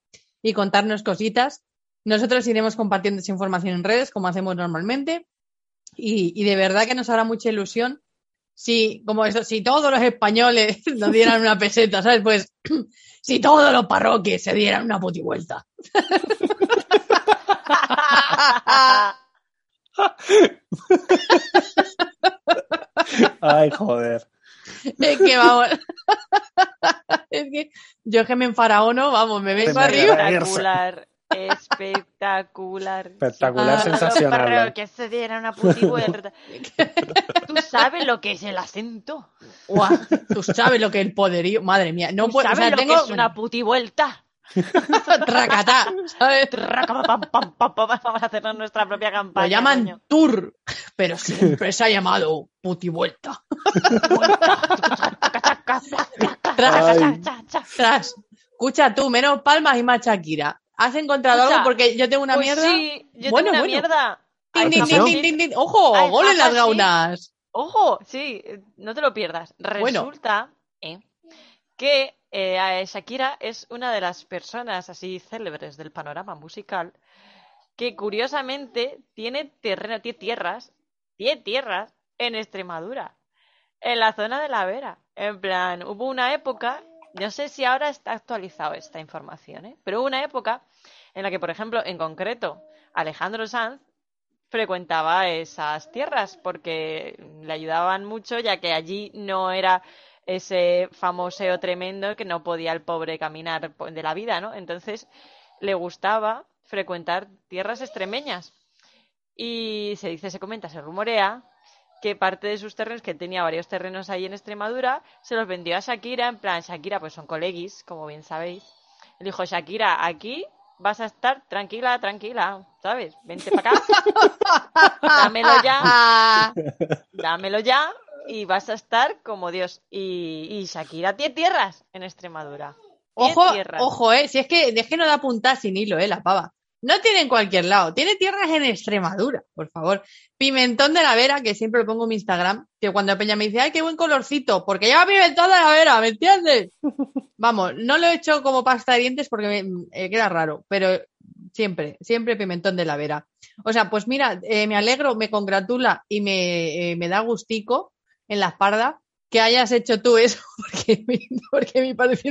y contarnos cositas. Nosotros iremos compartiendo esa información en redes, como hacemos normalmente, y, y de verdad que nos hará mucha ilusión si, como eso, si todos los españoles nos dieran una peseta, ¿sabes? Pues si todos los parroquios se dieran una putivuelta. Ay, joder. Es que vamos. es que yo que me enfaraono, vamos, me vengo arriba. Espectacular. espectacular. Sí. sensacional. Pero que se diera una putivuelta. ¿Tú sabes lo que es el acento? Guau, Tú sabes lo que es el poderío. Madre mía, no ¿Tú puedo. O sabes sea, lo tengo. que es una putivuelta? Tracatá, ¿sabes? Traca, pam, pam, pam, pam, Vamos a hacernos nuestra propia campaña. Lo llaman coño. tour, pero siempre se ha llamado putivuelta. Tras. Escucha tú, menos palmas y más Shakira. ¿Has encontrado Escucha, algo? Porque yo tengo una Pues mierda. sí, yo Bueno, tengo una bueno. mierda. ¡Ojo! Ay, ¡Gol en las sí. gaunas! Ojo, sí, no te lo pierdas. Bueno. Resulta eh, que eh, Shakira es una de las personas así célebres del panorama musical que curiosamente tiene terreno, tiene tierras, tiene tierras en Extremadura, en la zona de la Vera. En plan, hubo una época, no sé si ahora está actualizado esta información, ¿eh? pero hubo una época en la que, por ejemplo, en concreto, Alejandro Sanz frecuentaba esas tierras porque le ayudaban mucho ya que allí no era ese famoseo tremendo que no podía el pobre caminar de la vida, ¿no? Entonces le gustaba frecuentar tierras extremeñas y se dice, se comenta, se rumorea que parte de sus terrenos, que tenía varios terrenos ahí en Extremadura, se los vendió a Shakira, en plan, Shakira, pues son coleguis, como bien sabéis. Le dijo, Shakira, aquí vas a estar tranquila, tranquila, ¿sabes? Vente para acá, dámelo ya, dámelo ya y vas a estar como Dios. Y, y Shakira tiene tierras en Extremadura. Ojo, tierras. ojo, eh. Si es que, es que no da puntada sin hilo, eh, la pava. No tiene en cualquier lado, tiene tierras en Extremadura, por favor. Pimentón de la Vera, que siempre lo pongo en mi Instagram, que cuando Peña me dice, ay, qué buen colorcito, porque lleva pimentón de la Vera, ¿me entiendes? Vamos, no lo he hecho como pasta de dientes porque me eh, queda raro, pero siempre, siempre pimentón de la Vera. O sea, pues mira, eh, me alegro, me congratula y me, eh, me da gustico en la espalda que hayas hecho tú eso, porque, me- porque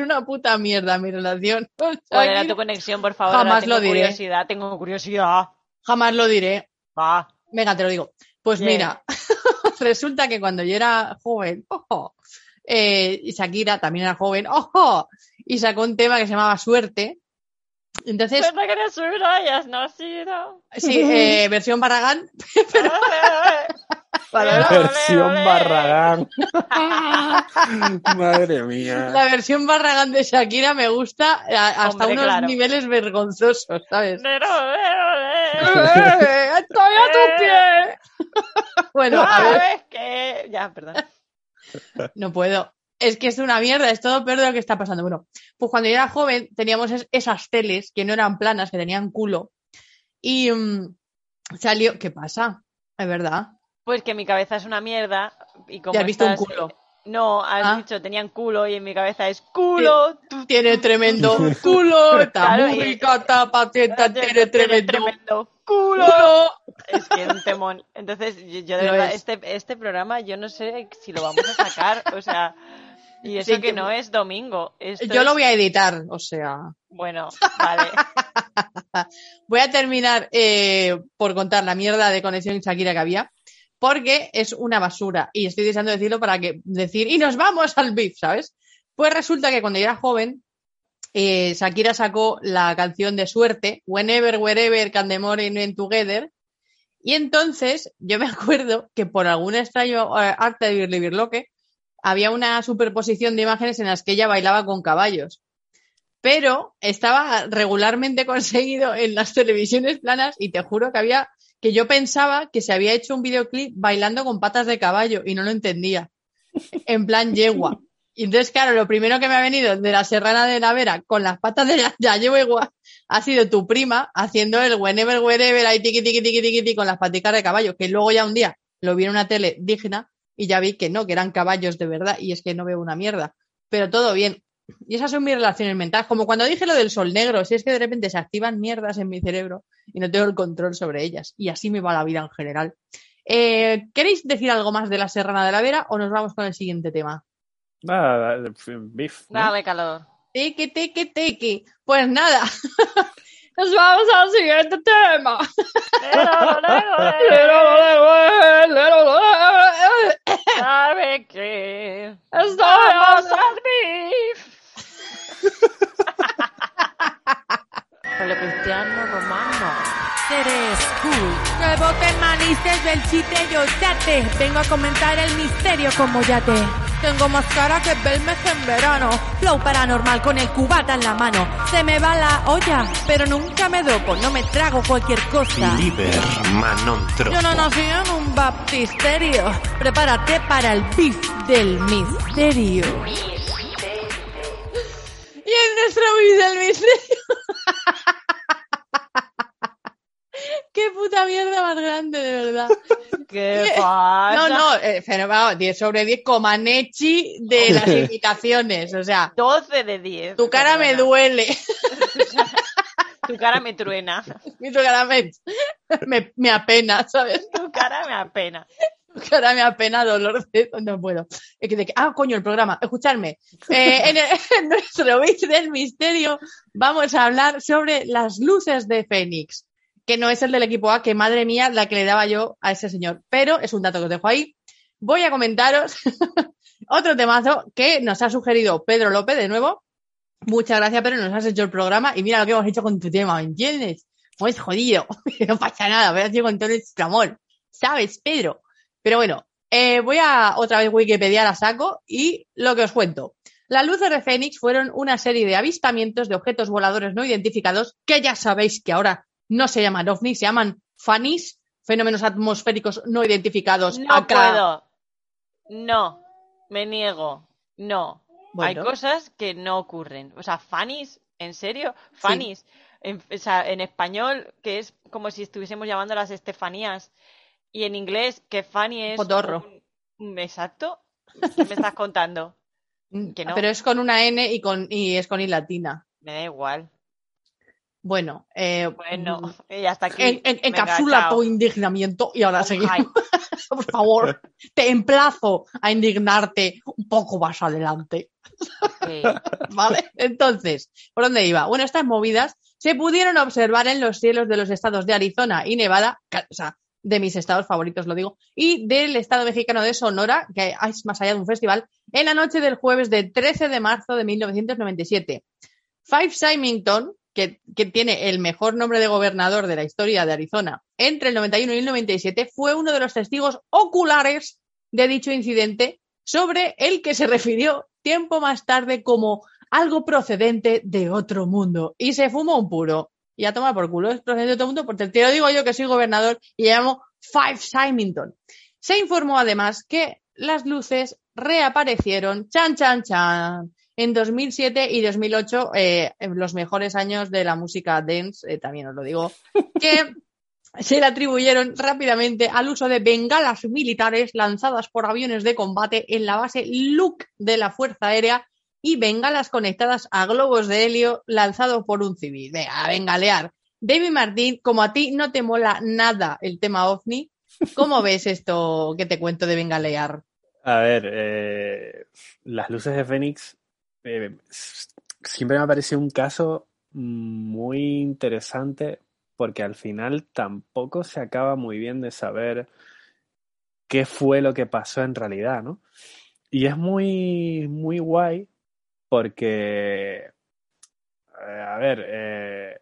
una puta mierda mi relación. ¿Cuál era Shakira. tu conexión, por favor? Jamás tengo lo diré. curiosidad, tengo curiosidad. Jamás lo diré. Va. Venga, te lo digo. Pues mira, resulta que cuando yo era joven, ojo, eh, y Shakira también era joven, ojo, y sacó un tema que se llamaba Suerte. Entonces, Suerte que nacido. sí, eh, versión Barragán. Ole, Versión. Barragán. Madre mía. La versión Barragán de Shakira me gusta a- hasta Hombre, unos claro. niveles vergonzosos, ¿sabes? Ole, ole. ¡Eh, ¡Estoy a tu pie! bueno, a ver. ¿Sabes qué? Ya, perdón. No puedo. Es que es una mierda, es todo peor de lo que está pasando. Bueno, pues cuando yo era joven teníamos es- esas teles que no eran planas, que tenían culo. Y mm, salió. ¿Qué pasa? Es verdad. Pues que mi cabeza es una mierda y como ¿Ya has visto un culo? No, has Ah. dicho tenían culo y en mi cabeza es culo. tú- Tiene tremendo culo, está muy está pacienta, tiene tremendo culo. culo. Es que un temón. Entonces, yo, yo de verdad, es. este, este programa yo no sé si lo vamos a sacar, o sea, y eso Sí, que que- no es domingo. esto Yo lo es- voy a editar, o sea. Bueno, vale. Voy a terminar eh, por contar la mierda de conexión Shakira que había, porque es una basura. Y estoy deseando decirlo para que decir y nos vamos al beef, ¿sabes? Pues resulta que cuando yo era joven, eh, Shakira sacó la canción de Suerte, Whenever, Wherever, Can the Morning Together, y entonces yo me acuerdo que por algún extraño eh, arte de Birlibirloque había una superposición de imágenes en las que ella bailaba con caballos. Pero estaba regularmente conseguido en las televisiones planas y te juro que había que yo pensaba que se había hecho un videoclip bailando con patas de caballo y no lo entendía. En plan yegua. Y entonces, claro, lo primero que me ha venido de la Serrana de la Vera con las patas de la, yegua ha sido tu prima haciendo el whenever, wherever, ahí tiqui, tiqui, tiqui, tiqui, con las paticas de caballo, que luego ya un día lo vi en una tele digna y ya vi que no, que eran caballos de verdad y es que no veo una mierda. Pero todo bien. Y esas son mis relaciones mentales. Como cuando dije lo del sol negro, si es que de repente se activan mierdas en mi cerebro y no tengo el control sobre ellas. Y así me va la vida en general. Eh, ¿Queréis decir algo más de la Serrana de la Vera o nos vamos con el siguiente tema? Nada, beef. ¿no? Dame calor. Teque, teque, teque. Pues nada. Nos vamos al siguiente tema. ¿Sabe qué? Estamos al beef. Cristiano eres cool. Que voten manices del chiste yo chate. Vengo a comentar el misterio como yate. Tengo más cara que Belmez en verano. Flow paranormal con el cubata en la mano. Se me va la olla, pero nunca me dopo. No me trago cualquier cosa. Liber Manon Tropo. Yo no nací en un baptisterio. Prepárate para el beef del misterio. Y en nuestro vídeo del misterio. Qué puta mierda más grande, de verdad. ¿Qué pasa? No, no, eh, pero vamos, 10 sobre 10 Comanechi de las invitaciones. O sea, 12 de 10. tu cara me duele. Tu cara me truena. Mi tu cara me, me, me apena, ¿sabes? Tu cara me apena. Tu cara me apena, dolor de... No puedo. Es que de que- Ah, coño, el programa. Escuchadme. Eh, en, en nuestro vídeo del misterio vamos a hablar sobre las luces de Fénix. Que no es el del equipo A, que madre mía, la que le daba yo a ese señor. Pero es un dato que os dejo ahí. Voy a comentaros otro temazo que nos ha sugerido Pedro López de nuevo. Muchas gracias, Pedro. Nos has hecho el programa y mira lo que hemos hecho con tu tema, ¿me entiendes? Pues jodido. no pasa nada, voy a hacer con todo nuestro amor. ¿Sabes, Pedro? Pero bueno, eh, voy a otra vez Wikipedia la saco y lo que os cuento. Las luces de Fénix fueron una serie de avistamientos de objetos voladores no identificados que ya sabéis que ahora no se llaman ovnis, se llaman FANIS, fenómenos atmosféricos no identificados. No acá. puedo. No. Me niego. No. Bueno. Hay cosas que no ocurren. O sea, Fanny's, ¿en serio? Fanny's. En, o sea, en español, que es como si estuviésemos llamando las Estefanías. Y en inglés, que Fanny es. Potorro. un- Exacto. ¿Qué me estás contando? Mm, que no. Pero es con una N y, con, y es con I latina. Me da igual. Bueno, eh, Bueno, mm, y hasta aquí. en, en- Venga, encapsula tu indignamiento y ahora seguimos. Por favor, te emplazo a indignarte un poco más adelante. ok. ¿Vale? Entonces, ¿por dónde iba? Bueno, estas movidas se pudieron observar en los cielos de los estados de Arizona y Nevada, o sea, de mis estados favoritos, lo digo, y del estado mexicano de Sonora, que es más allá de un festival, en la noche del jueves del 13 de marzo de 1997. Five Symington, que, que tiene el mejor nombre de gobernador de la historia de Arizona, entre el 91 y el 97, fue uno de los testigos oculares de dicho incidente, sobre el que se refirió tiempo más tarde como algo procedente de otro mundo. Y se fumó un puro. Y a tomar por culo, es procedente de otro mundo, porque te lo digo yo que soy gobernador y llamo Five Symington. Se informó además que las luces reaparecieron, chan, chan, chan, en 2007 y 2008, eh, en los mejores años de la música dance, eh, también os lo digo, que se le atribuyeron rápidamente al uso de bengalas militares lanzadas por aviones de combate en la base Luke de la Fuerza Aérea y bengalas conectadas a globos de helio lanzados por un civil. Venga, a bengalear. David Martín, como a ti no te mola nada el tema ovni, ¿cómo ves esto que te cuento de bengalear? A ver, eh, las luces de Fénix eh, siempre me ha parecido un caso muy interesante porque al final tampoco se acaba muy bien de saber qué fue lo que pasó en realidad, ¿no? Y es muy, muy guay porque, eh, a ver, eh,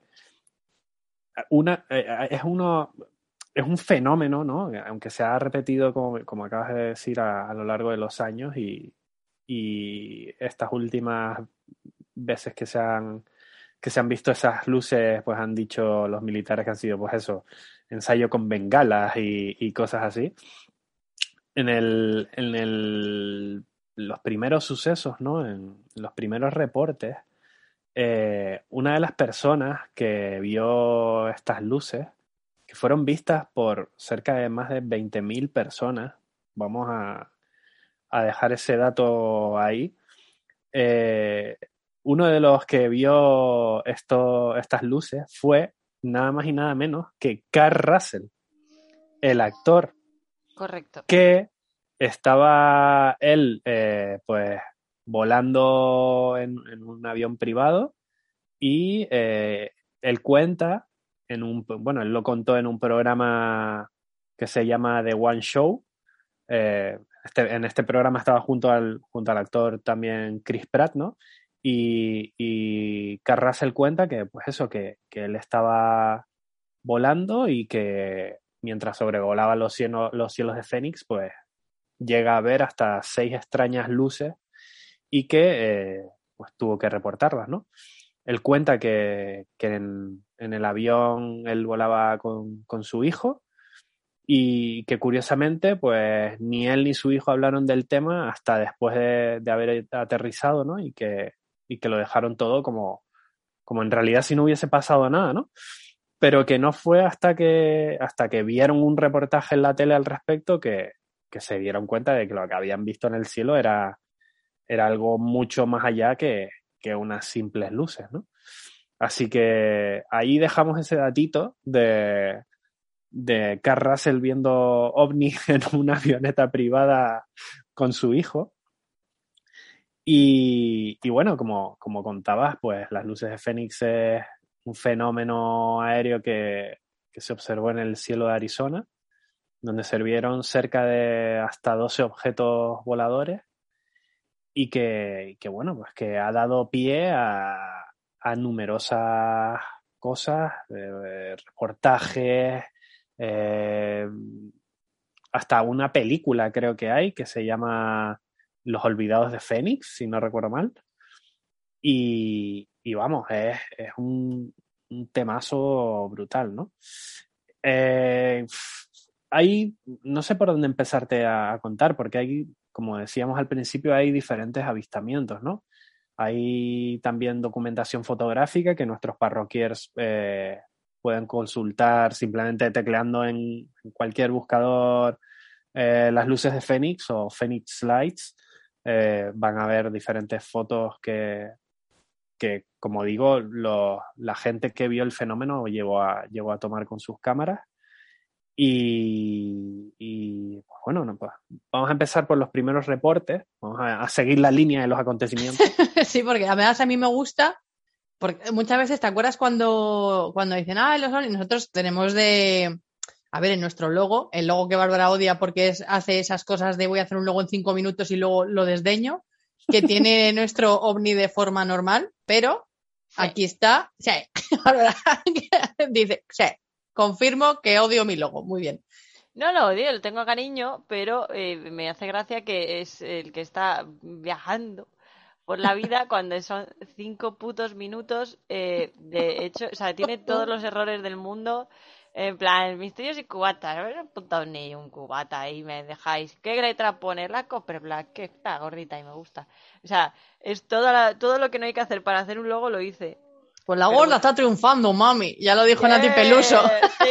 una, eh, es uno, es un fenómeno, ¿no? Aunque se ha repetido, como, como acabas de decir, a, a lo largo de los años y, y estas últimas veces que se han que se han visto esas luces, pues han dicho los militares que han sido, pues eso, ensayo con bengalas y, y cosas así. En el, en el, los primeros sucesos, ¿no? En los primeros reportes, eh, una de las personas que vio estas luces, que fueron vistas por cerca de más de 20.000 personas, vamos a, a dejar ese dato ahí, eh, uno de los que vio esto, estas luces fue nada más y nada menos que Carl Russell, el actor Correcto. que estaba él, eh, pues, volando en, un avión privado y eh, él cuenta en un, bueno, él lo contó en un programa que se llama The One Show. Eh, este- en este programa estaba junto al, junto al actor también Chris Pratt, ¿no? Y, y Carl Russell cuenta que, pues eso, que, que él estaba volando y que mientras sobrevolaba los cielos, los cielos de Fénix, pues llega a ver hasta seis extrañas luces y que eh, pues tuvo que reportarlas, ¿no? Él cuenta que, que en, en el avión él volaba con, con su hijo y que curiosamente, pues ni él ni su hijo hablaron del tema hasta después de, de haber aterrizado, ¿no? Y que, y que lo dejaron todo como, como en realidad si no hubiese pasado nada, ¿no? Pero que no fue hasta que, hasta que vieron un reportaje en la tele al respecto que, que se dieron cuenta de que lo que habían visto en el cielo era, era algo mucho más allá que, que unas simples luces, ¿no? Así que ahí dejamos ese datito de, de Carl Russell viendo ovni en una avioneta privada con su hijo. Y, y bueno, como, como contabas, pues las luces de Fénix es un fenómeno aéreo que, que se observó en el cielo de Arizona, donde se vieron cerca de hasta 12 objetos voladores y que, que bueno, pues que ha dado pie a, a numerosas cosas, eh, reportajes, eh, hasta una película creo que hay que se llama Los Olvidados de Fénix, si no recuerdo mal. Y, y vamos, es, es un, un, temazo brutal, ¿no? Eh, hay, no sé por dónde empezarte a, contar, porque hay, como decíamos al principio, hay diferentes avistamientos, ¿no? Hay también documentación fotográfica que nuestros parroquiers eh, pueden consultar simplemente tecleando en, cualquier buscador eh, las luces de Fénix o Phoenix Lights. Eh, van a ver diferentes fotos que, que como digo, la gente que vio el fenómeno llegó a, llegó a tomar con sus cámaras. Y, y pues bueno, no, pues vamos a empezar por los primeros reportes, vamos a, a seguir la línea de los acontecimientos. sí, porque además a mí me gusta porque muchas veces te acuerdas cuando, cuando dicen, ah, los ovnis, nosotros tenemos de, a ver, en nuestro logo, el logo que Bárbara odia porque es, hace esas cosas de voy a hacer un logo en cinco minutos y luego lo desdeño, que tiene nuestro ovni de forma normal, pero aquí está, sí, Bárbara dice, sí, confirmo que odio mi logo, muy bien. No lo odio, lo tengo cariño, pero eh, me hace gracia que es el que está viajando por la vida cuando son cinco putos minutos. Eh, de hecho, o sea, tiene todos los errores del mundo. En plan, misterios y cubatas. Ver, he apuntado ni un cubata y me dejáis. ¿Qué letra pone? La Copper Black, que está gordita y me gusta. O sea, es toda la, todo lo que no hay que hacer para hacer un logo lo hice. Pues la gorda Pero... está triunfando, mami. Ya lo dijo yeah, Nati Peluso. Sí.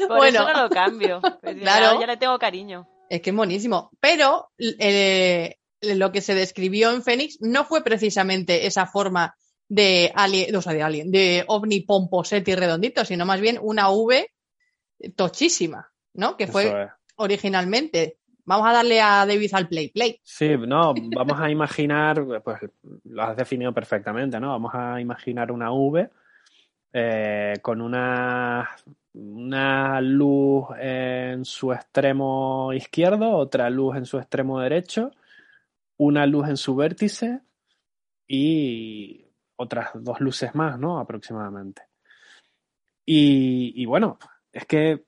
Por bueno, eso no lo cambio. Pues claro. Ya, ya le tengo cariño. Es que es buenísimo. Pero eh, lo que se describió en Fénix no fue precisamente esa forma de alien, o sea, de alien, de ovni pomposetti redondito, sino más bien una V tochísima, ¿no? Que fue es. originalmente. Vamos a darle a David al play, play. Sí, no, vamos a imaginar, pues lo has definido perfectamente, ¿no? Vamos a imaginar una V eh, con una una luz en su extremo izquierdo, otra luz en su extremo derecho, una luz en su vértice y otras dos luces más, ¿no? Aproximadamente. Y bueno, es que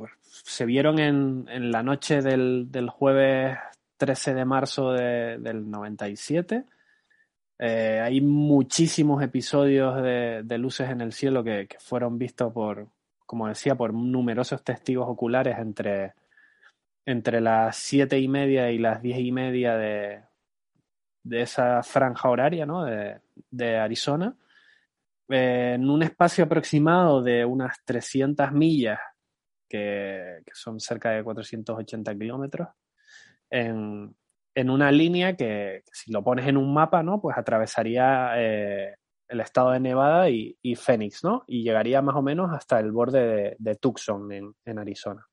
pues, se vieron en, la noche del, jueves 13 de marzo de, del 97. Eh, hay muchísimos episodios de, luces en el cielo que, fueron vistos por, como decía, por numerosos testigos oculares entre, entre las siete y media y las diez y media de, de esa franja horaria ¿no? de, de Arizona, eh, en un espacio aproximado de unas 300 millas, que, son cerca de 480 kilómetros, en, en, una línea que, si lo pones en un mapa, ¿no? pues atravesaría eh, el estado de Nevada y, y, Phoenix, ¿no? Y llegaría más o menos hasta el borde de, de Tucson, en, en, Arizona.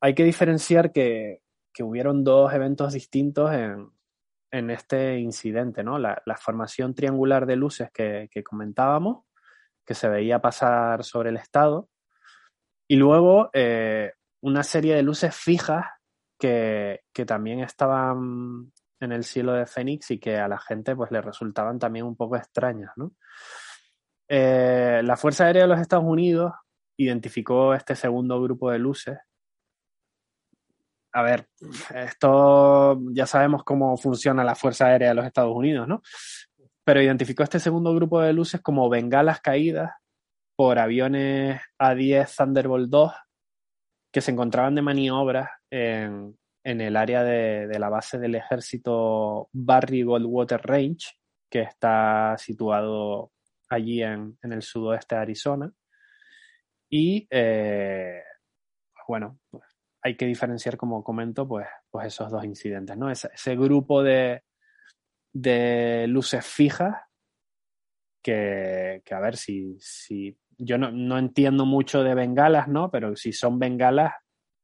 Hay que diferenciar que, que hubieron dos eventos distintos en, en este incidente, ¿no? La, la, formación triangular de luces que, que, comentábamos, que se veía pasar sobre el estado, y luego eh, una serie de luces fijas que, que también estaban en el cielo de Fénix y que a la gente pues le resultaban también un poco extrañas, ¿no? Eh, la Fuerza Aérea de los Estados Unidos identificó este segundo grupo de luces. A ver, esto ya sabemos cómo funciona la Fuerza Aérea de los Estados Unidos, ¿no? Pero identificó este segundo grupo de luces como bengalas caídas por aviones A-10 Thunderbolt 2 que se encontraban de maniobras en, en el área de, de la base del ejército Barry Goldwater Range, que está situado allí en, en el sudoeste de Arizona. Y eh, bueno, pues hay que diferenciar, como comento, pues, pues esos dos incidentes, ¿no? Ese, ese grupo de, de luces fijas que, que a ver si, si yo no, no entiendo mucho de bengalas, ¿no? Pero si son bengalas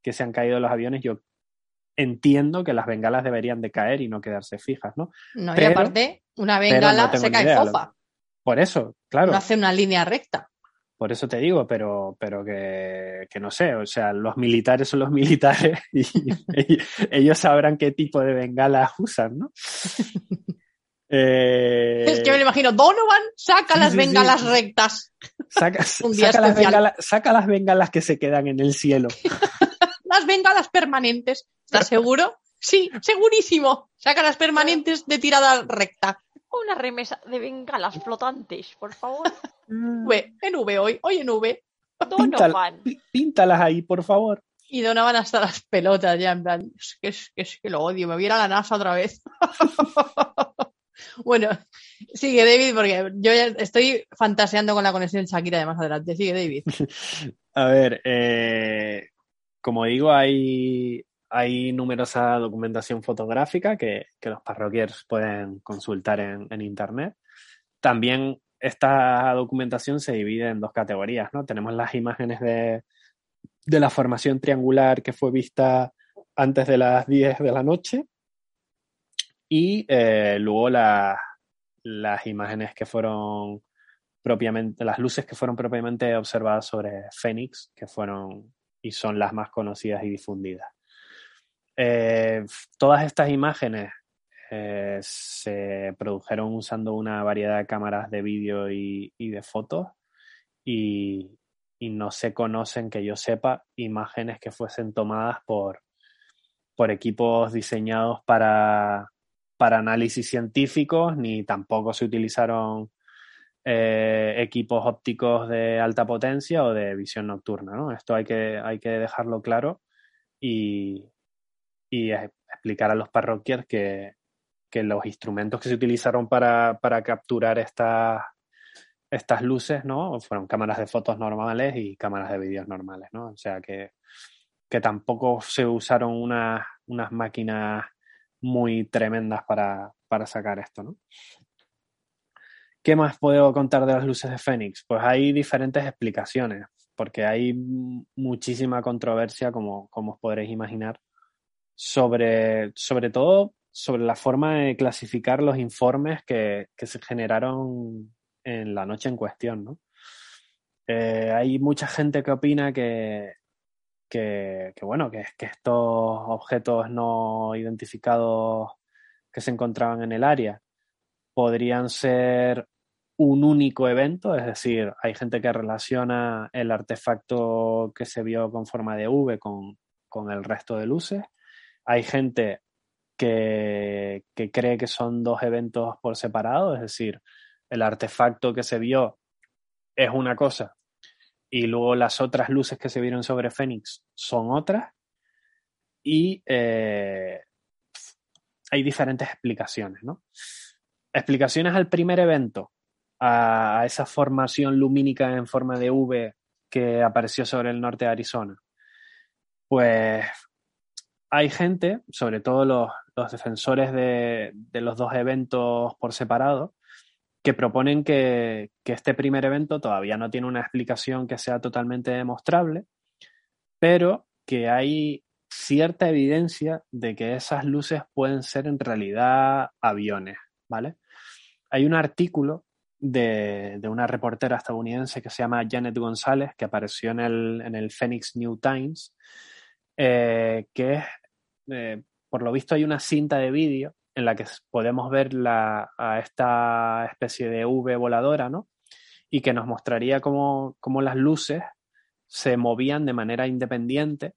que se han caído de los aviones, yo entiendo que las bengalas deberían de caer y no quedarse fijas, ¿no? No, y aparte, una bengala no se cae idea, fofa. Por eso, claro. No hace una línea recta. Por eso te digo, pero, pero que, que no sé, o sea, los militares son los militares y, y ellos sabrán qué tipo de bengalas usan, ¿no? Eh, Es que me lo imagino, Donovan saca sí, las sí, sí. bengalas rectas. saca, un día saca las saca las bengalas que se quedan en el cielo. Las bengalas permanentes. ¿Estás seguro? Sí, segurísimo. Saca las permanentes de tirada recta. Una remesa de bengalas flotantes, por favor. V, en V hoy, hoy en V. Donovan. Pí- Píntalas ahí, por favor. Y Donovan hasta las pelotas ya, en plan, es que, es que, es que lo odio, me voy a ir a la NASA otra vez. bueno, sigue David, porque yo ya estoy fantaseando con la conexión Shakira de más adelante. Sigue David. A ver, eh, como digo, hay, numerosa documentación fotográfica que, los parroquiers pueden consultar en, Internet. También esta documentación se divide en dos categorías, ¿no? Tenemos las imágenes de, de la formación triangular que fue vista antes de las 10 de la noche y eh, luego la- las imágenes que fueron propiamente, las luces que fueron propiamente observadas sobre Fénix, que fueron y son las más conocidas y difundidas. Eh, todas estas imágenes eh, se produjeron usando una variedad de cámaras de vídeo y, y de fotos y, y no se conocen, que yo sepa, imágenes que fuesen tomadas por, por equipos diseñados para, para análisis científicos, ni tampoco se utilizaron eh, equipos ópticos de alta potencia o de visión nocturna, ¿no? Esto hay que, hay que dejarlo claro y, y explicar a los parroquias que, que los instrumentos que se utilizaron para, para capturar estas estas luces, ¿no? Fueron cámaras de fotos normales y cámaras de vídeos normales, ¿no? O sea que, que tampoco se usaron unas, unas máquinas muy tremendas para, para sacar esto, ¿no? ¿Qué más puedo contar de las luces de Fénix? Pues hay diferentes explicaciones, porque hay muchísima controversia, como, como os podréis imaginar, sobre, sobre todo sobre la forma de clasificar los informes que, que se generaron en la noche en cuestión, ¿no? Eh, hay mucha gente que opina que, que, bueno, que, que estos objetos no identificados que se encontraban en el área podrían ser un único evento, es decir, hay gente que relaciona el artefacto que se vio con forma de V con, con el resto de luces. Hay gente que, que cree que son dos eventos por separado, es decir, el artefacto que se vio es una cosa y luego las otras luces que se vieron sobre Fénix son otras y eh, hay diferentes explicaciones, ¿no? Explicaciones al primer evento, a, esa formación lumínica en forma de V que apareció sobre el norte de Arizona. Pues hay gente, sobre todo los, defensores de, de los dos eventos por separado, que proponen que, este primer evento todavía no tiene una explicación que sea totalmente demostrable, pero que hay cierta evidencia de que esas luces pueden ser en realidad aviones, ¿vale? Hay un artículo de, una reportera estadounidense que se llama Janet González, que apareció en el, en el Phoenix New Times, eh, que es, eh, por lo visto hay una cinta de vídeo en la que podemos ver a esta especie de V voladora, ¿no? y que nos mostraría cómo, cómo las luces se movían de manera independiente,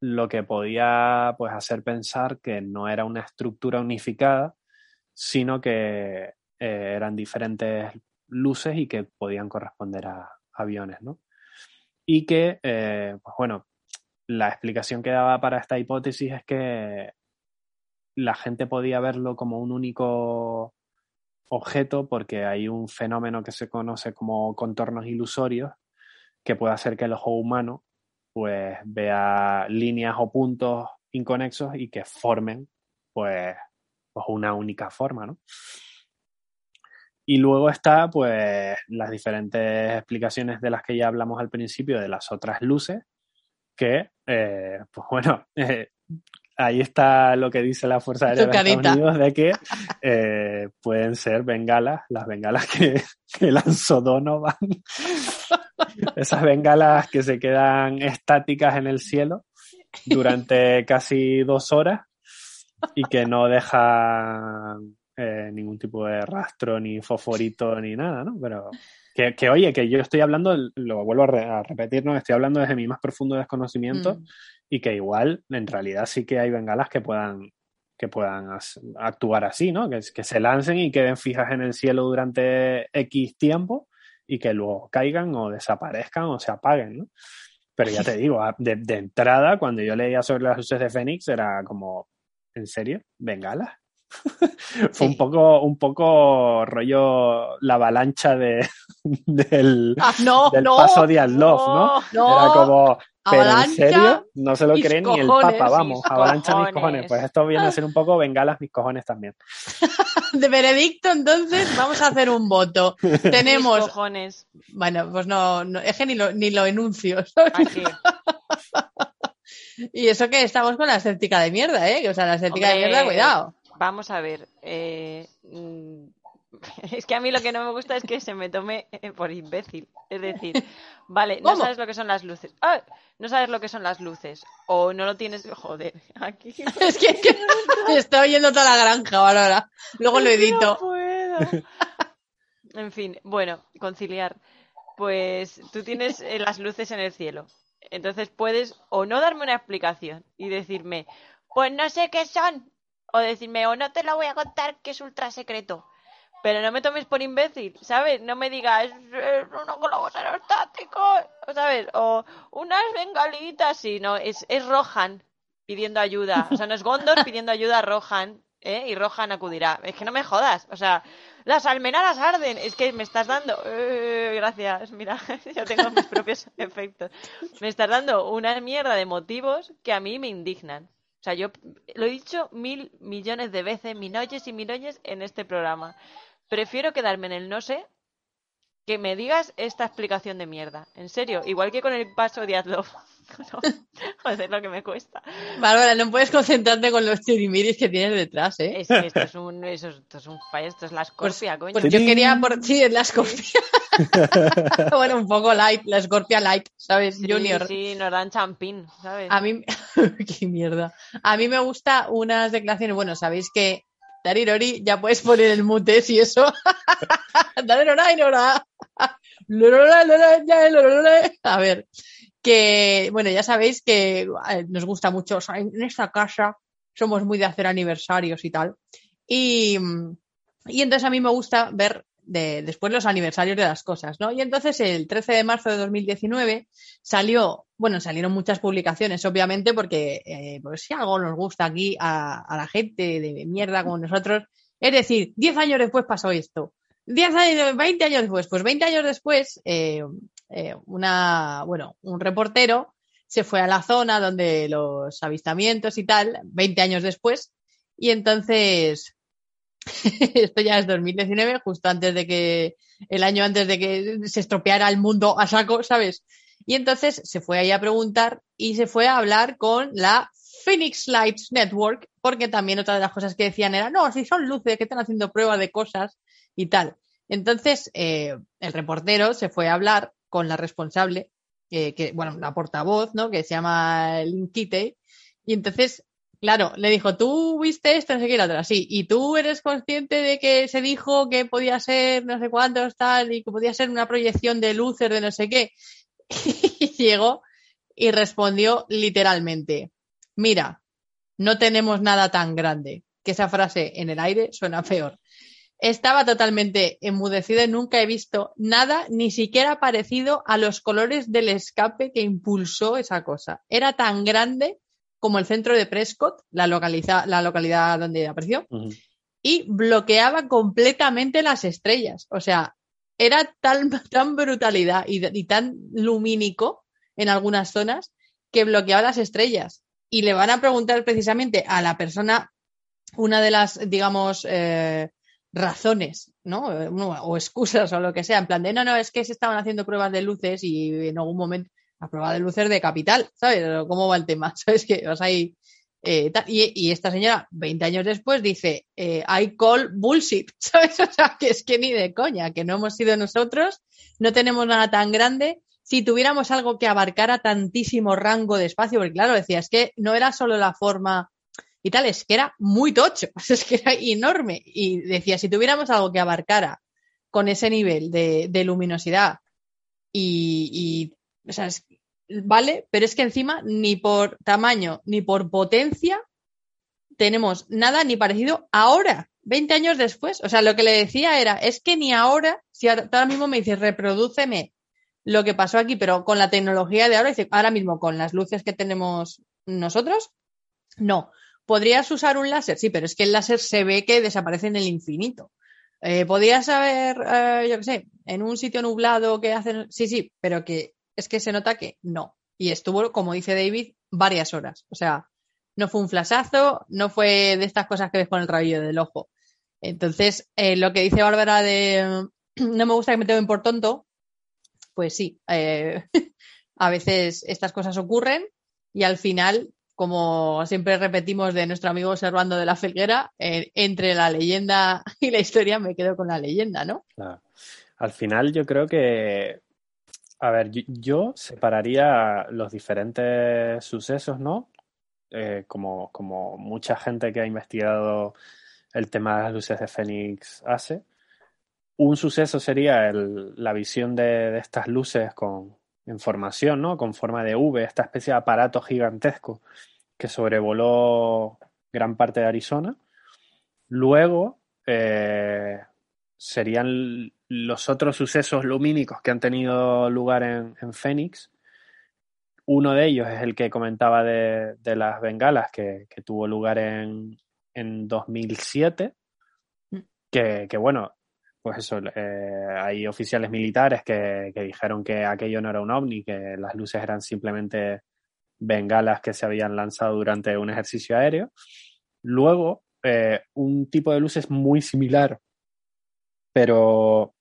lo que podía pues, hacer pensar que no era una estructura unificada, sino que eh, eran diferentes luces y que podían corresponder a aviones, ¿no? Y que, eh, pues bueno, la explicación que daba para esta hipótesis es que la gente podía verlo como un único objeto porque hay un fenómeno que se conoce como contornos ilusorios que puede hacer que el ojo humano pues vea líneas o puntos inconexos y que formen pues, pues una única forma, ¿no? Y luego está pues las diferentes explicaciones de las que ya hablamos al principio de las otras luces, que eh, pues bueno, eh, ahí está lo que dice la Fuerza Aérea de Estados. Unidos de que eh, pueden ser bengalas, las bengalas que, que lanzó Donovan. Esas bengalas que se quedan estáticas en el cielo durante casi dos horas y que no dejan eh, ningún tipo de rastro, ni fosforito, ni nada, ¿no? Pero que, que, oye, que yo estoy hablando, lo vuelvo a, re- a repetir, ¿no? Estoy hablando desde mi más profundo desconocimiento Mm. Y que igual, en realidad, sí que hay bengalas que puedan que puedan actuar así, ¿no? Que, que se lancen y queden fijas en el cielo durante X tiempo y que luego caigan o desaparezcan o se apaguen, ¿no? Pero ya te digo, de, de entrada, cuando yo leía sobre las luces de Fénix, era como, ¿en serio? ¿Bengalas? Fue un poco, un poco rollo la avalancha de, del, Ah, no, del no, paso de Adlov, ¿no? no. Era como, ¿pero en Avalancha, serio? No se lo mis cree ni el Papa, vamos. mis Avalancha mis cojones. Pues esto viene a ser un poco bengalas mis cojones también. De veredicto, entonces vamos a hacer un voto. Mis Tenemos, cojones. bueno, pues no, no es que ni lo, ni lo enuncio. Aquí. Y eso que estamos con la escéptica de mierda, ¿eh? O sea, la escéptica de Hombre, mierda, cuidado. Vamos a ver. eh, mm, es que a mí lo que no me gusta es que se me tome eh, por imbécil. Es decir, vale, no sabes lo que son las luces. ¡Ah! No sabes lo que son las luces. O no lo tienes. Joder, aquí. Es que, que me está oyendo toda la granja ahora. Luego lo No edito. puedo. En fin, bueno, conciliar. Pues tú tienes eh, las luces en el cielo. Entonces puedes o no darme una explicación y decirme, pues no sé qué son. O decirme, o no te lo voy a contar que es ultra secreto. Pero no me tomes por imbécil, ¿sabes? No me digas, es un globo aerostático, ¿sabes? O unas bengalitas, sí, no, es, es Rohan pidiendo ayuda. O sea, no es Gondor pidiendo ayuda a Rohan, ¿eh? Y Rohan acudirá. Es que no me jodas, o sea, las almenaras arden, es que me estás dando... Eh, gracias, mira, yo tengo mis propios efectos. Me estás dando una mierda de motivos que a mí me indignan. Sea, yo lo he dicho mil millones de veces, millones y millones en este programa. Prefiero quedarme en el no sé que me digas esta explicación de mierda. En serio, igual que con el paso de Adlov. No, joder, lo que me cuesta. Bárbara, no puedes concentrarte con los chirimiris que tienes detrás, ¿eh? Es que esto es un, eso es- esto es un fallo, esto es la escorpia, coño. Pues yo quería por sí, es la Scorpia. bueno, un poco light, la Scorpia light, ¿sabes? Sí, Junior. sí, nos dan champín, ¿sabes? A mí, qué mierda. A mí me gusta unas declaraciones, bueno, sabéis que Darirori ya puedes poner el mute si eso. A ver, que bueno, ya sabéis que eh, nos gusta mucho, en esta casa somos muy de hacer aniversarios y tal. Y, mm, y entonces a mí me gusta ver de, después los aniversarios de las cosas, ¿no? Y entonces el 13 de marzo de 2019 salió, bueno, salieron muchas publicaciones, obviamente, porque eh, pues si algo nos gusta aquí a, a la gente de mierda como nosotros, es decir, 10 años después pasó esto. 10 años, 20 años después, pues 20 años después, eh, eh, una, bueno, un reportero se fue a la zona donde los avistamientos y tal, 20 años después, y entonces, esto ya es 2019, justo antes de que, el año antes de que se estropeara el mundo a saco, ¿sabes? Y entonces se fue ahí a preguntar y se fue a hablar con la Phoenix Lights Network, porque también otra de las cosas que decían era, no, si son luces que están haciendo pruebas de cosas y tal. Entonces, eh, el reportero se fue a hablar con la responsable, eh, que, bueno, la portavoz, ¿no? Que se llama Lynn Kitty, y entonces Claro, le dijo, tú viste esto, no sé qué, la sí. Y tú eres consciente de que se dijo que podía ser no sé cuántos, tal, y que podía ser una proyección de luces de no sé qué. Y llegó y respondió literalmente, mira, no tenemos nada tan grande. Que esa frase en el aire suena peor. Estaba totalmente enmudecida y nunca he visto nada, ni siquiera parecido a los colores del escape que impulsó esa cosa. Era tan grande como el centro de Prescott, la, localiza- la localidad donde apareció, y bloqueaba completamente las estrellas. O sea, era tan, tan brutalidad y, y tan lumínico en algunas zonas que bloqueaba las estrellas. Y le van a preguntar precisamente a la persona una de las, digamos, eh, razones, ¿no? Eh, O excusas o lo que sea, en plan de, no, no, es que se estaban haciendo pruebas de luces y en algún momento, la prueba de luces de capital, ¿sabes? ¿Cómo va el tema? ¿Sabes? Que vas ahí... eh, y esta señora, 20 años después, dice, eh, I call bullshit, ¿sabes? O sea, que es que ni de coña, que no hemos sido nosotros, no tenemos nada tan grande. Si tuviéramos algo que abarcara tantísimo rango de espacio, porque claro, decía, es que no era solo la forma y tal, es que era muy tocho, es que era enorme. Y decía, si tuviéramos algo que abarcara con ese nivel de, luminosidad y, vale, pero es que encima ni por tamaño ni por potencia tenemos nada ni parecido ahora, 20 años después. O sea, lo que le decía era, es que ni ahora, si ahora, mismo me dices, reprodúceme lo que pasó aquí, pero con la tecnología de ahora, ahora mismo con las luces que tenemos nosotros, no. ¿Podrías usar un láser? Sí, pero es que el láser se ve que desaparece en el infinito. Eh, ¿Podrías saber, eh, yo qué sé, en un sitio nublado que hacen? Sí, sí, pero que es que se nota que no. Y estuvo, como dice David, varias horas. O sea, no fue un flashazo, no fue de estas cosas que ves con el rabillo del ojo. Entonces, eh, lo que dice Bárbara de no me gusta que me tomen por tonto, pues sí, eh, a veces estas cosas ocurren y al final, como siempre repetimos de nuestro amigo Servando de la Felguera, entre la leyenda y la historia me quedo con la leyenda, ¿no? Claro. Al final yo creo que, a ver, yo, separaría los diferentes sucesos, ¿no? Eh, como, como mucha gente que ha investigado el tema de las luces de Fénix hace. Un suceso sería la visión de estas luces con, en formación, ¿no? Con forma de V, esta especie de aparato gigantesco que sobrevoló gran parte de Arizona. Luego eh, serían los otros sucesos lumínicos que han tenido lugar en, en Phoenix. Uno de ellos es el que comentaba de, de las bengalas que, que tuvo lugar en, en 2007. Mm. Que, que bueno, pues eso, eh, hay oficiales militares que, que dijeron que aquello no era un ovni, que las luces eran simplemente bengalas que se habían lanzado durante un ejercicio aéreo. Luego, eh, un tipo de luces muy similar, pero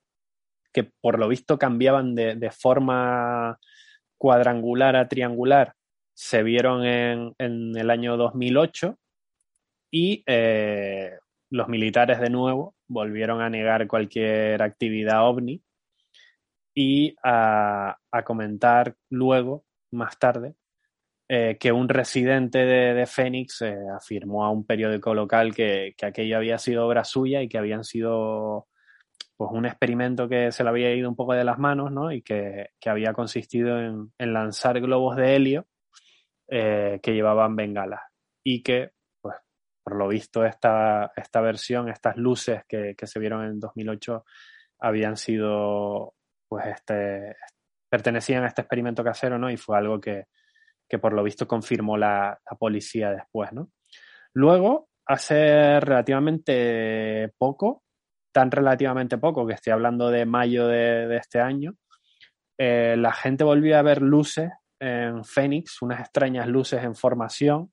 que por lo visto cambiaban de, de forma cuadrangular a triangular, se vieron en, en el año 2008 y eh, los militares de nuevo volvieron a negar cualquier actividad ovni y a, comentar luego, más tarde, eh, que un residente de, de Phoenix eh, afirmó a un periódico local que, que aquello había sido obra suya y que habían sido pues un experimento que se le había ido un poco de las manos, ¿no? Y que, que había consistido en, lanzar globos de helio eh, que llevaban bengalas. Y que, por lo visto, esta, esta versión, estas luces que, que se vieron en 2008 habían sido, pues, este, pertenecían a este experimento casero, ¿no? Y fue algo que, que por lo visto confirmó la, la policía después, ¿no? Luego, hace relativamente poco, tan relativamente poco, que estoy hablando de mayo de, este año, eh, la gente volvió a ver luces en Phoenix, unas extrañas luces en formación,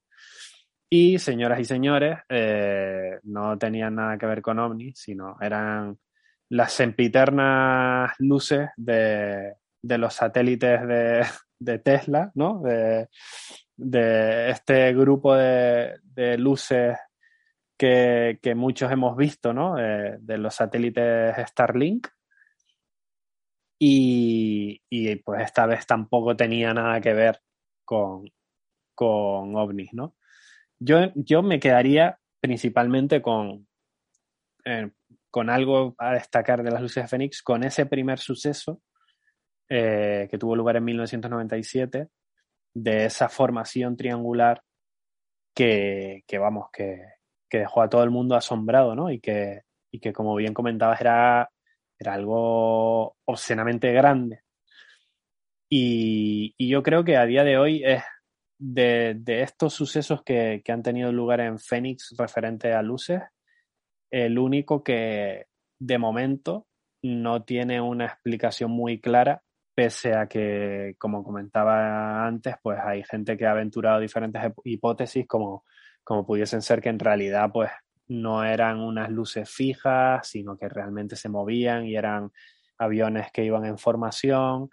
y señoras y señores, eh, no tenían nada que ver con ovnis, sino eran las sempiternas luces de, de los satélites de, de Tesla, ¿no? De, de este grupo de, de luces que, que, muchos hemos visto, ¿no? Eh, de los satélites Starlink. Y, y, pues esta vez tampoco tenía nada que ver con, con ovnis, ¿no? Yo, yo me quedaría principalmente con, eh, con algo a destacar de las luces de Fénix, con ese primer suceso eh, que tuvo lugar en 1997, de esa formación triangular que, que vamos, que, que dejó a todo el mundo asombrado, ¿no? Y que, y que como bien comentabas, era, era algo obscenamente grande. Y, y yo creo que a día de hoy es de, estos sucesos que, que han tenido lugar en Fénix referente a luces, el único que de momento no tiene una explicación muy clara, pese a que, como comentaba antes, pues hay gente que ha aventurado diferentes hip- hipótesis como, como pudiesen ser que en realidad pues no eran unas luces fijas, sino que realmente se movían y eran aviones que iban en formación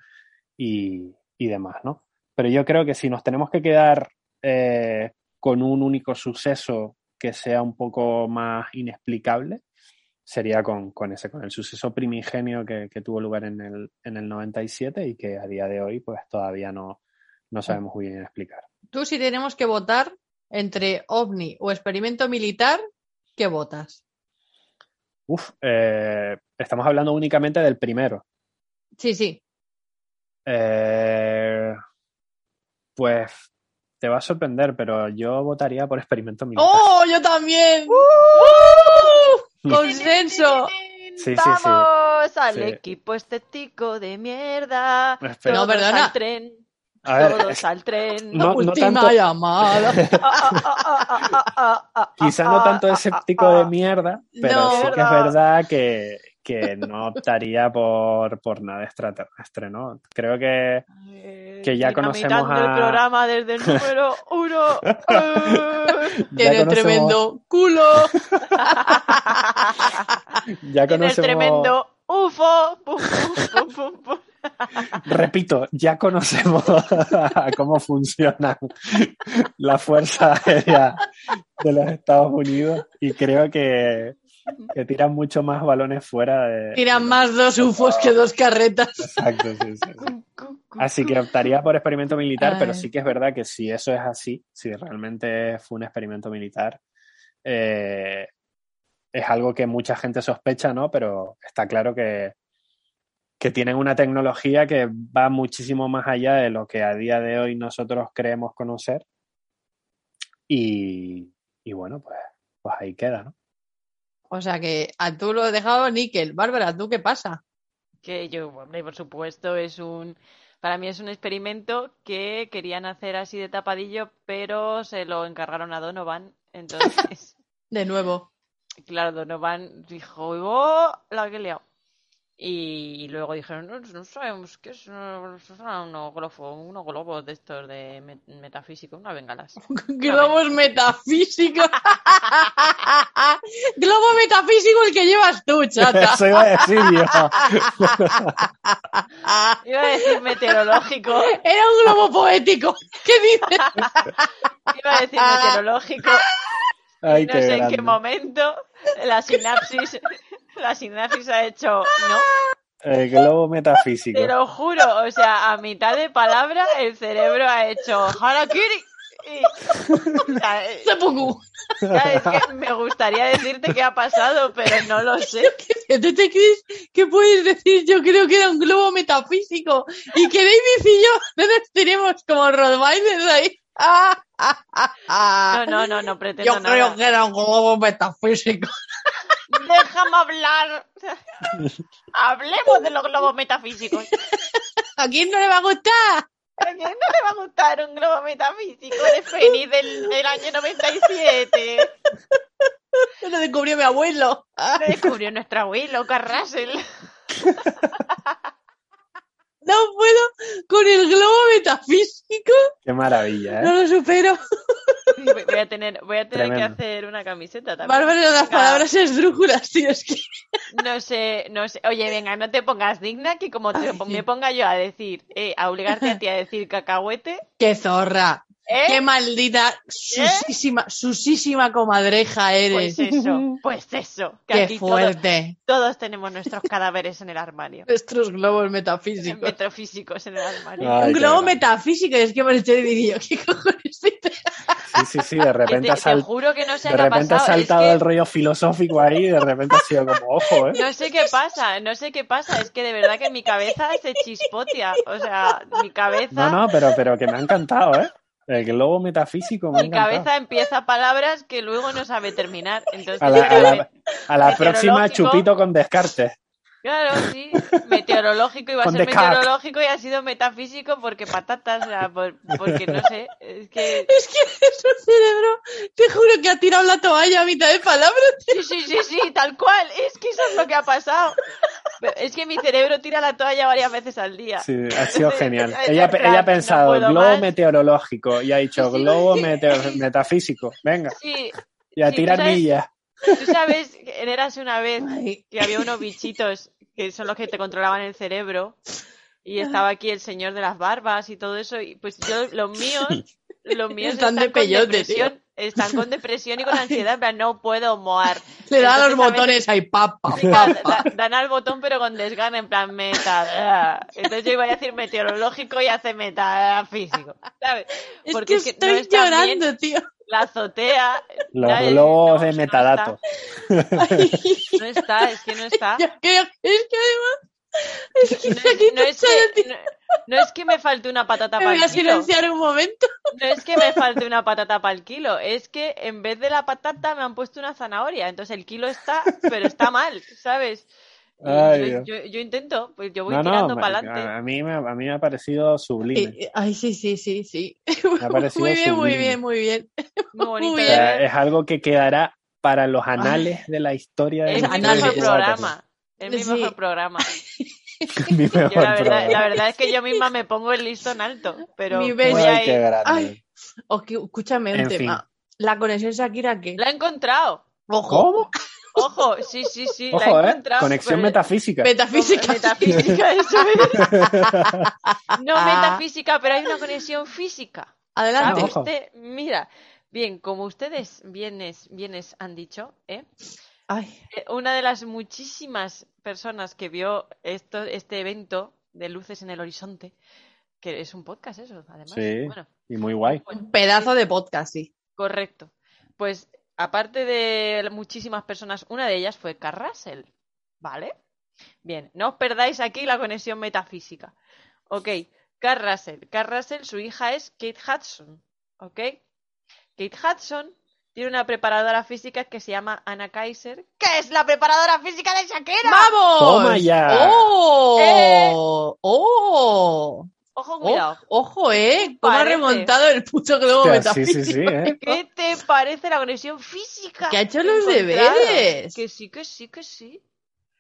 y, y demás, ¿no? Pero yo creo que si nos tenemos que quedar eh, con un único suceso que sea un poco más inexplicable, sería con, con ese, con el suceso primigenio que, que tuvo lugar en el, en el 97 y que a día de hoy pues todavía no, no sabemos muy bien explicar. Tú si tenemos que votar entre ovni o experimento militar, ¿qué votas? Uf, eh, estamos hablando únicamente del primero. Sí, sí. Eh, pues te va a sorprender, pero yo votaría por experimento militar. ¡Oh, yo también! ¡Uh! ¡Consenso! Sí, sí, sí. ¡Vamos al Sí. equipo estético de mierda! Espera. No, Todos perdona. al tren. A ver, Todos es- al tren. No, no Última tanto- llamada. quizá no tanto escéptico de mierda, pero No. sí que es verdad que, que no optaría por, por nada extraterrestre, ¿no? Creo que que ya conocemos Dinamitando el a- programa desde el número uno. Tiene conocemos, tremendo culo. ya Tiene el conocemos- tremendo UFO. Pum, pum, pum, pum, pum. repito, ya conocemos cómo funcionan la Fuerza Aérea de los Estados Unidos y creo que, que tiran mucho más balones fuera de... Tiran más dos ufos que dos carretas. Exacto, sí, sí, sí. Así que optaría por experimento militar, pero sí que es verdad que si eso es así, si realmente fue un experimento militar, eh, es algo que mucha gente sospecha, ¿no? Pero está claro que, que tienen una tecnología que va muchísimo más allá de lo que a día de hoy nosotros creemos conocer. Y, y bueno, pues, pues ahí queda, ¿no? O sea que a tú lo he dejado níquel. Bárbara, ¿tú qué pasa? Que yo, hombre, por supuesto, es un. Para mí es un experimento que querían hacer así de tapadillo, pero se lo encargaron a Donovan. Entonces, De nuevo. claro, Donovan dijo, ¡oh! La que he liado. Y luego dijeron, no, no sabemos qué es, unos globos, unos globos de estos de met- metafísico, unas bengalas. Globos metafísicos. Globo metafísico el que llevas tú, chata. Eso iba a decir yo. Iba a decir meteorológico, Era un globo poético. ¿Qué dices? iba a decir meteorológico, Ay, y no qué sé en qué momento la sinapsis, la sinapsis ha hecho, ¿no? El globo metafísico. Te lo juro, o sea, a mitad de palabra el cerebro ha hecho harakiri. Y, o sea, eh, Seppuku. ya, es que me gustaría decirte qué ha pasado, pero no lo sé. ¿Tú te crees que puedes decir? Yo creo que era un globo metafísico y que David y yo no nos tenemos como Rottweilers ahí. Ah, ah, ah, ah. No, no, no, no pretendo Yo nada. creo que era un globo metafísico. Déjame hablar. Hablemos de los globos metafísicos. ¿A quién no le va a gustar? ¿A quién no le va a gustar un globo metafísico de Fénix del, del año 97? Lo descubrió mi abuelo. Lo descubrió nuestro abuelo, Carrasel. No puedo con el globo metafísico. Qué maravilla, ¿eh? No lo supero. Voy a tener, voy a tener que hacer una camiseta también. Bárbara, las palabras esdrújulas, tío. Es que No sé, no sé. Oye, venga, no te pongas digna que como te- me ponga yo a decir, eh, a obligarte a ti a decir cacahuete, qué zorra. ¿eh? Qué maldita, susísima, susísima comadreja eres. Pues eso, pues eso. Que Qué aquí todo- fuerte. todos tenemos nuestros cadáveres en el armario. Nuestros globos metafísicos. Metrofísicos en el armario. Ay, un globo metafísico. Es que me lo estoy diciendo. ¿Qué cojones dices? Sí, sí, sí, de repente te, ha, te sal- juro que no sé de repente ha. Es saltado que el rollo filosófico ahí y de repente ha sido como, ojo, ¿eh? no sé qué pasa, no sé qué pasa. Es que de verdad que mi cabeza se chispotea. O sea, mi cabeza, No, no, pero, pero que me ha encantado, ¿eh? El globo metafísico me mi cabeza empieza palabras que luego no sabe terminar. Entonces, A la, a claro, la- a la próxima chupito con descarte. Claro, sí, meteorológico iba a Con ser meteorológico y ha sido metafísico porque patatas, o sea, por- porque no sé, es que Es que es un cerebro, te juro que ha tirado la toalla a mitad de palabras. sí, sí, sí, sí, tal cual, es que eso es lo que ha pasado. Es que mi cerebro tira la toalla varias veces al día. Sí, ha sido genial. Es Ella, ella ha pensado globo más. meteorológico y ha dicho Sí, sí. globo meteo- metafísico. Venga, Sí, y a Sí, tirar sabes- millas. Tú sabes, que en Érase una vez que había unos bichitos que son los que te controlaban el cerebro y estaba aquí el señor de las barbas y todo eso y pues yo los míos los míos Están están, de con peyote, depresión están con depresión y con ansiedad en plan, no puedo moar le da los Entonces, botones ahí, da- dan al botón pero con desgana en plan meta entonces yo iba a decir meteorológico y hace metafísico ¿sabes? Es Porque que es que no estoy está bien llorando, tío. la azotea Los globos no, de que no metadato. no está es que no está Yo creo- es que además, es que No es, no que, tío, no, no es que me falte una patata para voy a el kilo. silenciar un momento. No es que me falte una patata para el kilo. Es que en vez de la patata me han puesto una zanahoria. Entonces el kilo está, pero está mal, ¿sabes? Y Ay, yo, Dios. yo, yo intento, pues yo voy No, no, tirando me- para adelante. a, a mí me, a mí me ha parecido sublime. Eh, Ay, sí, sí, sí, sí. Me ha parecido Muy bien, muy bien, muy bien. Muy bonito muy de O sea, ver. es algo que quedará para los anales de la historia de Es la mi mejor programa. Es mi Sí. mejor programa. Mi Yo mejor la, verdad, programa. la verdad es que yo misma me pongo el listón alto, pero Mi. Ay, qué grande. Ay, o que- escúchame un En tema. La conexión Shakira, ¿qué? La he encontrado. Ojo, ¿Cómo? Ojo, sí, sí, sí, la he ¿eh? encontrado. Conexión pero- metafísica. metafísica. Metafísica, eso es. No Ah. metafísica, pero hay una conexión física. Adelante. Ah. Usted, mira, bien, como ustedes bienes, bienes han dicho, ¿eh? Ay, Eh, una de las muchísimas personas que vio esto, este evento de Luces en el Horizonte, que es un podcast eso, además. Sí. Bueno, Y muy guay. bueno, un pedazo de podcast, sí. correcto. Pues aparte de muchísimas personas, una de ellas fue Carl Russell, ¿vale? Bien, no os perdáis aquí la conexión metafísica. Ok. Carl Russell, su hija es Kate Hudson, ¿ok? Kate Hudson tiene una preparadora física que se llama Anna Kaiser, que es la preparadora física de Shakira. ¡Vamos! Toma ya. ¡Oh! Eh. ¡Oh! Ojo, cuidado. Ojo, ojo, ¿eh? ¿Cómo ha remontado el puto globo Hostia, sí, metafísico? sí, sí, ¿eh? ¿Qué te parece la conexión física? Que ha hecho los deberes. Que sí, que sí, que sí.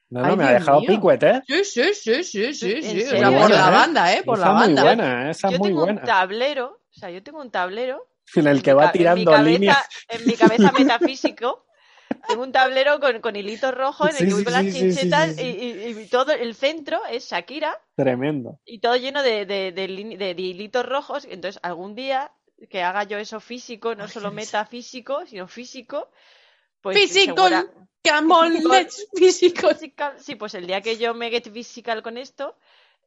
No, Ay, no, me ha dejado mío. picuet, ¿eh? Sí, sí, sí, sí, sí, ¿En sí. O sea, por Buena, la ¿eh? banda, ¿eh? Por Esa la muy banda. buena, esa yo es muy tengo buena. un tablero, o sea, yo tengo un tablero En el que va ca- en mi tirando cabeza- líneas. En mi cabeza metafísico, tengo un tablero con, con hilitos rojos en el Sí, que voy con las sí, sí, sí, chinchetas sí, sí. Y, y- y todo el centro es Shakira Tremendo. y todo lleno de, de, de lin- de- de hilitos rojos. Entonces, algún día que haga yo eso físico, no Ay, solo metafísico, sino físico, pues Physical. segura- Come on, Physical. let's physical. Physical, sí, pues el día que yo me get physical con esto,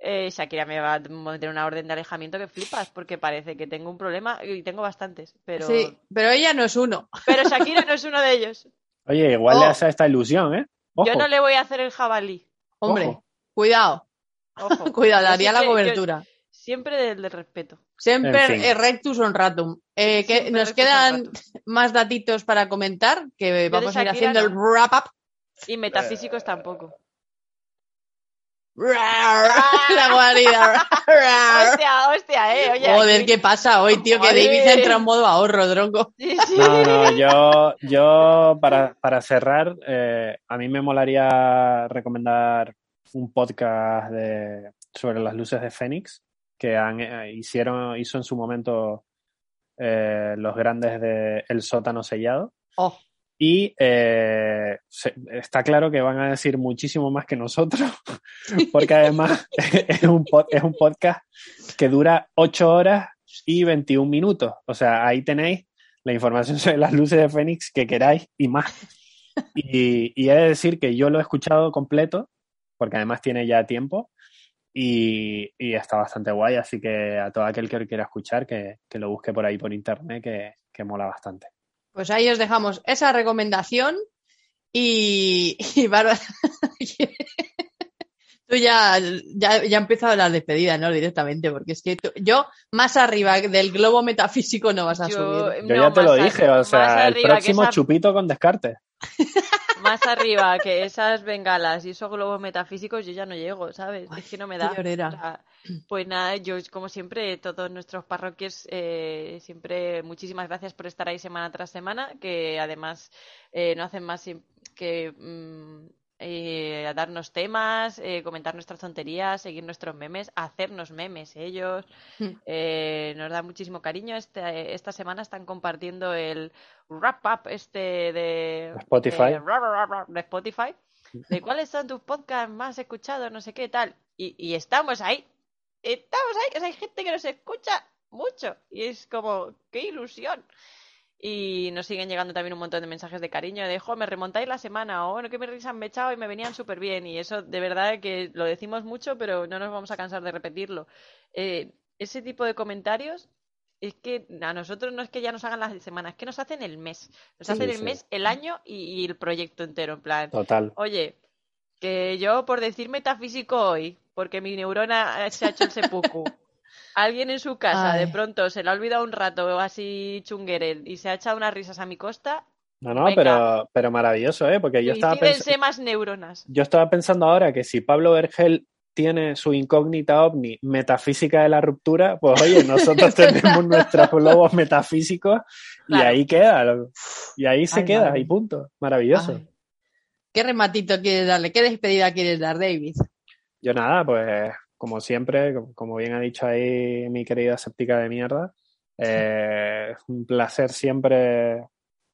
eh, Shakira me va a meter una orden de alejamiento que flipas, porque parece que tengo un problema y tengo bastantes, pero, Sí, pero ella no es uno. pero Shakira no es uno de ellos. Oye, igual Oh. le hace esta ilusión, ¿eh? Ojo. Yo no le voy a hacer el jabalí. Hombre, Ojo. cuidado, Ojo. cuidado, daría la yo cobertura. siempre del, del respeto. Siempre En fin. erectus on ratum. Eh, que nos rectus quedan más datitos para comentar, que vamos a ir haciendo el no. wrap up. Y metafísicos tampoco. La guarida. Hostia, hostia, eh. Oye, Joder, aquí- ¿qué pasa hoy, tío? Que. David entra en modo ahorro, tronco. Sí, sí. No, no, yo, yo para, para cerrar, eh, a mí me molaría recomendar un podcast de, sobre las luces de Fénix que han, eh, hicieron, hizo en su momento eh, los grandes de El sótano sellado. Oh, Y eh, está claro que van a decir muchísimo más que nosotros, porque además es un, es un podcast que dura 8 horas y 21 minutos. O sea, ahí tenéis la información sobre las luces de Fénix que queráis y más. Y, he de decir que yo lo he escuchado completo, porque además tiene ya tiempo, y, y está bastante guay, así que a todo aquel que quiera escuchar, que, que lo busque por ahí por internet, que, que mola bastante. Pues ahí os dejamos esa recomendación y, y Bárbara, tú ya, ya, ya empezado la despedida, ¿no? Directamente, porque es que tú- yo más arriba del globo metafísico no vas a Yo- subir. Yo no, ya te lo dije, o sea, el próximo esa- chupito con descarte. Más arriba que esas bengalas y esos globos metafísicos, yo ya no llego, ¿sabes? Ay, es que no me da. llorera. Pues nada, yo como siempre, todos nuestros parroquios, eh, siempre muchísimas gracias por estar ahí semana tras semana, que además eh, no hacen más que mm, eh, darnos temas, eh, comentar nuestras tonterías, seguir nuestros memes, hacernos memes ellos. Mm. Eh, nos da muchísimo cariño. Este, esta semana están compartiendo el wrap up este de Spotify. de, de Spotify. De cuáles son tus podcasts más escuchados, no sé qué tal. Y, y estamos ahí. Estamos ahí. O sea, hay gente que nos escucha mucho. Y es como, qué ilusión. Y nos siguen llegando también un montón de mensajes de cariño, de, jo, me remontáis la semana, o bueno, que me risas me he echado y me venían súper bien. Y eso, de verdad, que lo decimos mucho, pero no nos vamos a cansar de repetirlo. Eh, ese tipo de comentarios es que a nosotros no es que ya nos hagan las semanas, es que nos hacen el mes. Nos Sí, hacen el sí. mes, el año y, y el proyecto entero, en plan. Total. Oye, que yo por decir metafísico hoy, porque mi neurona se ha hecho el seppuku, alguien en su casa de pronto se le ha olvidado un rato así chunguere y se ha echado unas risas a mi costa, No, no, Venga. pero, pero maravilloso, ¿eh? Porque yo estaba, pens- suicídense más neuronas. yo estaba pensando ahora que si Pablo Vergel tiene su incógnita ovni metafísica de la ruptura, pues oye, nosotros tenemos nuestros globos metafísicos y Claro. ahí queda. Y ahí se Ay, queda, madre. y punto. Maravilloso. Ay. ¿Qué rematito quieres darle? ¿Qué despedida quieres dar, David? Yo nada, pues como siempre, como- bien ha dicho ahí mi querida escéptica de mierda, eh, es un placer siempre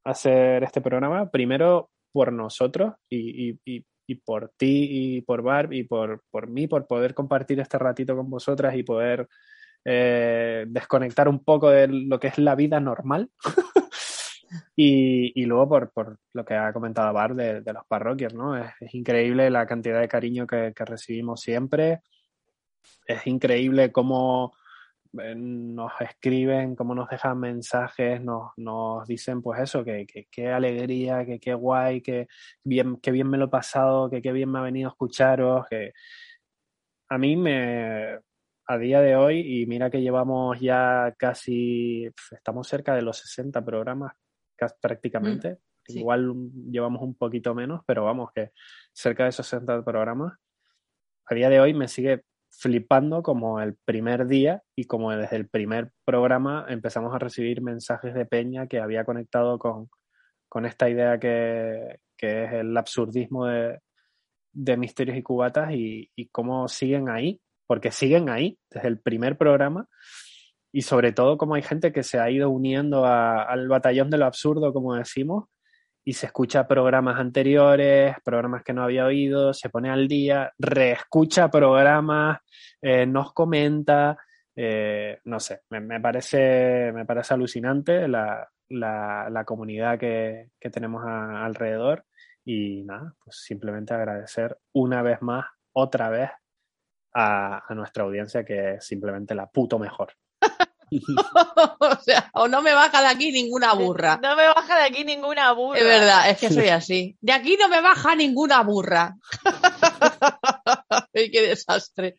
hacer este programa, primero por nosotros y, y- y- y por ti y por Barb y por, por mí, por poder compartir este ratito con vosotras y poder eh, desconectar un poco de lo que es la vida normal. Y, y luego por, por lo que ha comentado Bar de, de los parroquios, ¿no? Es, es increíble la cantidad de cariño que, que recibimos siempre. Es increíble cómo eh, nos escriben, cómo nos dejan mensajes, nos, nos dicen pues eso, que que- qué alegría, que qué guay, que bien, que bien me lo he pasado, que qué bien me ha venido escucharos, que a mí me, a día de hoy, y mira que llevamos ya casi, estamos cerca de los 60 programas prácticamente, sí. igual llevamos un poquito menos, pero vamos, que cerca de 60 programas, a día de hoy me sigue flipando como el primer día y como desde el primer programa empezamos a recibir mensajes de Peña que había conectado con, con esta idea que, que es el absurdismo de, de Misterios y Cubatas y, y cómo siguen ahí, porque siguen ahí desde el primer programa. Y sobre todo cómo hay gente que se ha ido uniendo a- al batallón de lo absurdo, como decimos, y se escucha programas anteriores, programas que no había oído, se pone al día, reescucha programas, eh, nos comenta, eh, no sé, me, parece, me parece alucinante la, la, comunidad que, que tenemos alrededor y nada, pues simplemente agradecer una vez más, otra vez, a, a nuestra audiencia que es simplemente la puto mejor. o sea, o no me baja de aquí ninguna burra. No me baja de aquí ninguna burra. Es verdad, es que soy así. De aquí no me baja ninguna burra. Ay, qué desastre.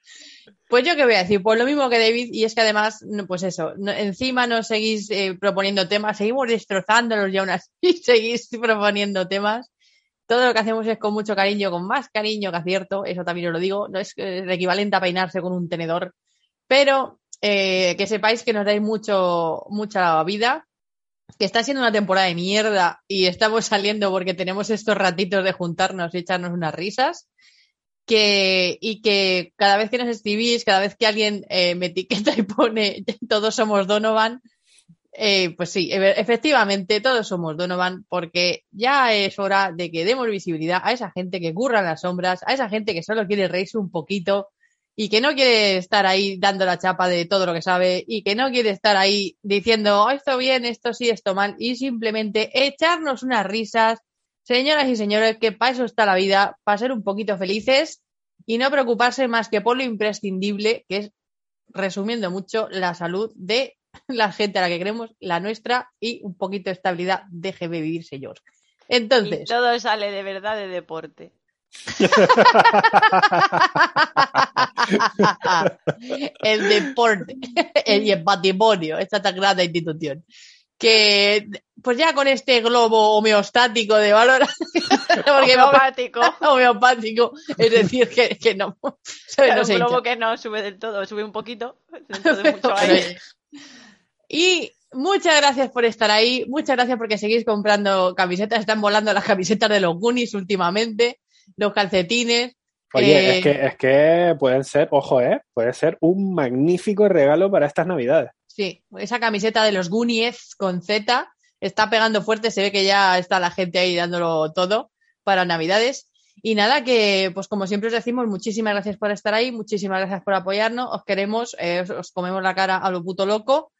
Pues yo qué voy a decir, pues lo mismo que David, y es que además, no, pues eso, no- encima nos seguís eh, proponiendo temas, seguimos destrozándolos y aún así seguís proponiendo temas. Todo lo que hacemos es con mucho cariño, con más cariño que acierto, eso también os lo digo, no es eh, el equivalente a peinarse con un tenedor, pero eh, que sepáis que nos dais mucho, mucha vida, que está siendo una temporada de mierda y estamos saliendo porque tenemos estos ratitos de juntarnos y echarnos unas risas. Que, y que cada vez que nos escribís, cada vez que alguien eh, me etiqueta y pone todos somos Donovan, eh, pues sí, efectivamente todos somos Donovan porque ya es hora de que demos visibilidad a esa gente que curra en las sombras, a esa gente que solo quiere reírse un poquito y que no quiere estar ahí dando la chapa de todo lo que sabe y que no quiere estar ahí diciendo "Oh, esto bien, esto sí, esto mal y simplemente echarnos unas risas. Señoras y señores, que para eso está la vida, para ser un poquito felices y no preocuparse más que por lo imprescindible, que es, resumiendo mucho, la salud de la gente a la que queremos, la nuestra y un poquito de estabilidad. Déjeme vivir, señor. Entonces, Y todo sale de verdad de deporte. el deporte el- y el patrimonio, esta tan grande institución. Que pues ya con este globo homeostático de valor, Homeopático. homeopático, es decir, que, que no. No un globo hincha. que no sube del todo, sube un poquito. Mucho aire. Y muchas gracias por estar ahí, muchas gracias porque seguís comprando camisetas, están volando las camisetas de los Goonies últimamente, los calcetines. Oye, Eh, es, que, es que pueden ser, ojo, ¿eh? Puede ser un magnífico regalo para estas navidades. Sí, esa camiseta de los Goonies con Z está pegando fuerte, se ve que ya está la gente ahí dándolo todo para Navidades. Y nada, que pues como siempre os decimos, muchísimas gracias por estar ahí, muchísimas gracias por apoyarnos, os queremos, eh, os, os comemos la cara a lo puto loco.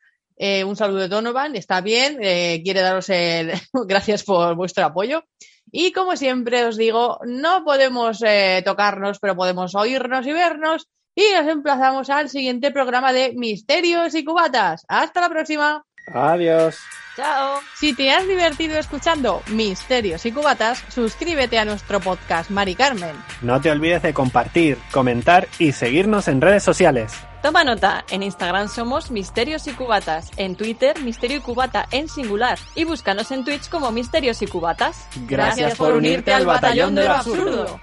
Eh, un saludo de Donovan, está bien, eh, quiere daros el gracias por vuestro apoyo. Y como siempre os digo, no podemos eh, tocarnos, pero podemos oírnos y vernos. Y nos emplazamos al siguiente programa de Misterios y Cubatas. Hasta la próxima. Adiós. Chao. Si te has divertido escuchando Misterios y Cubatas, suscríbete a nuestro podcast Mari Carmen. No te olvides de compartir, comentar y seguirnos en redes sociales. Toma nota, en Instagram somos Misterios y Cubatas, en Twitter Misterio y Cubata en singular y búscanos en Twitch como Misterios y Cubatas. Gracias por unirte al batallón de lo absurdo.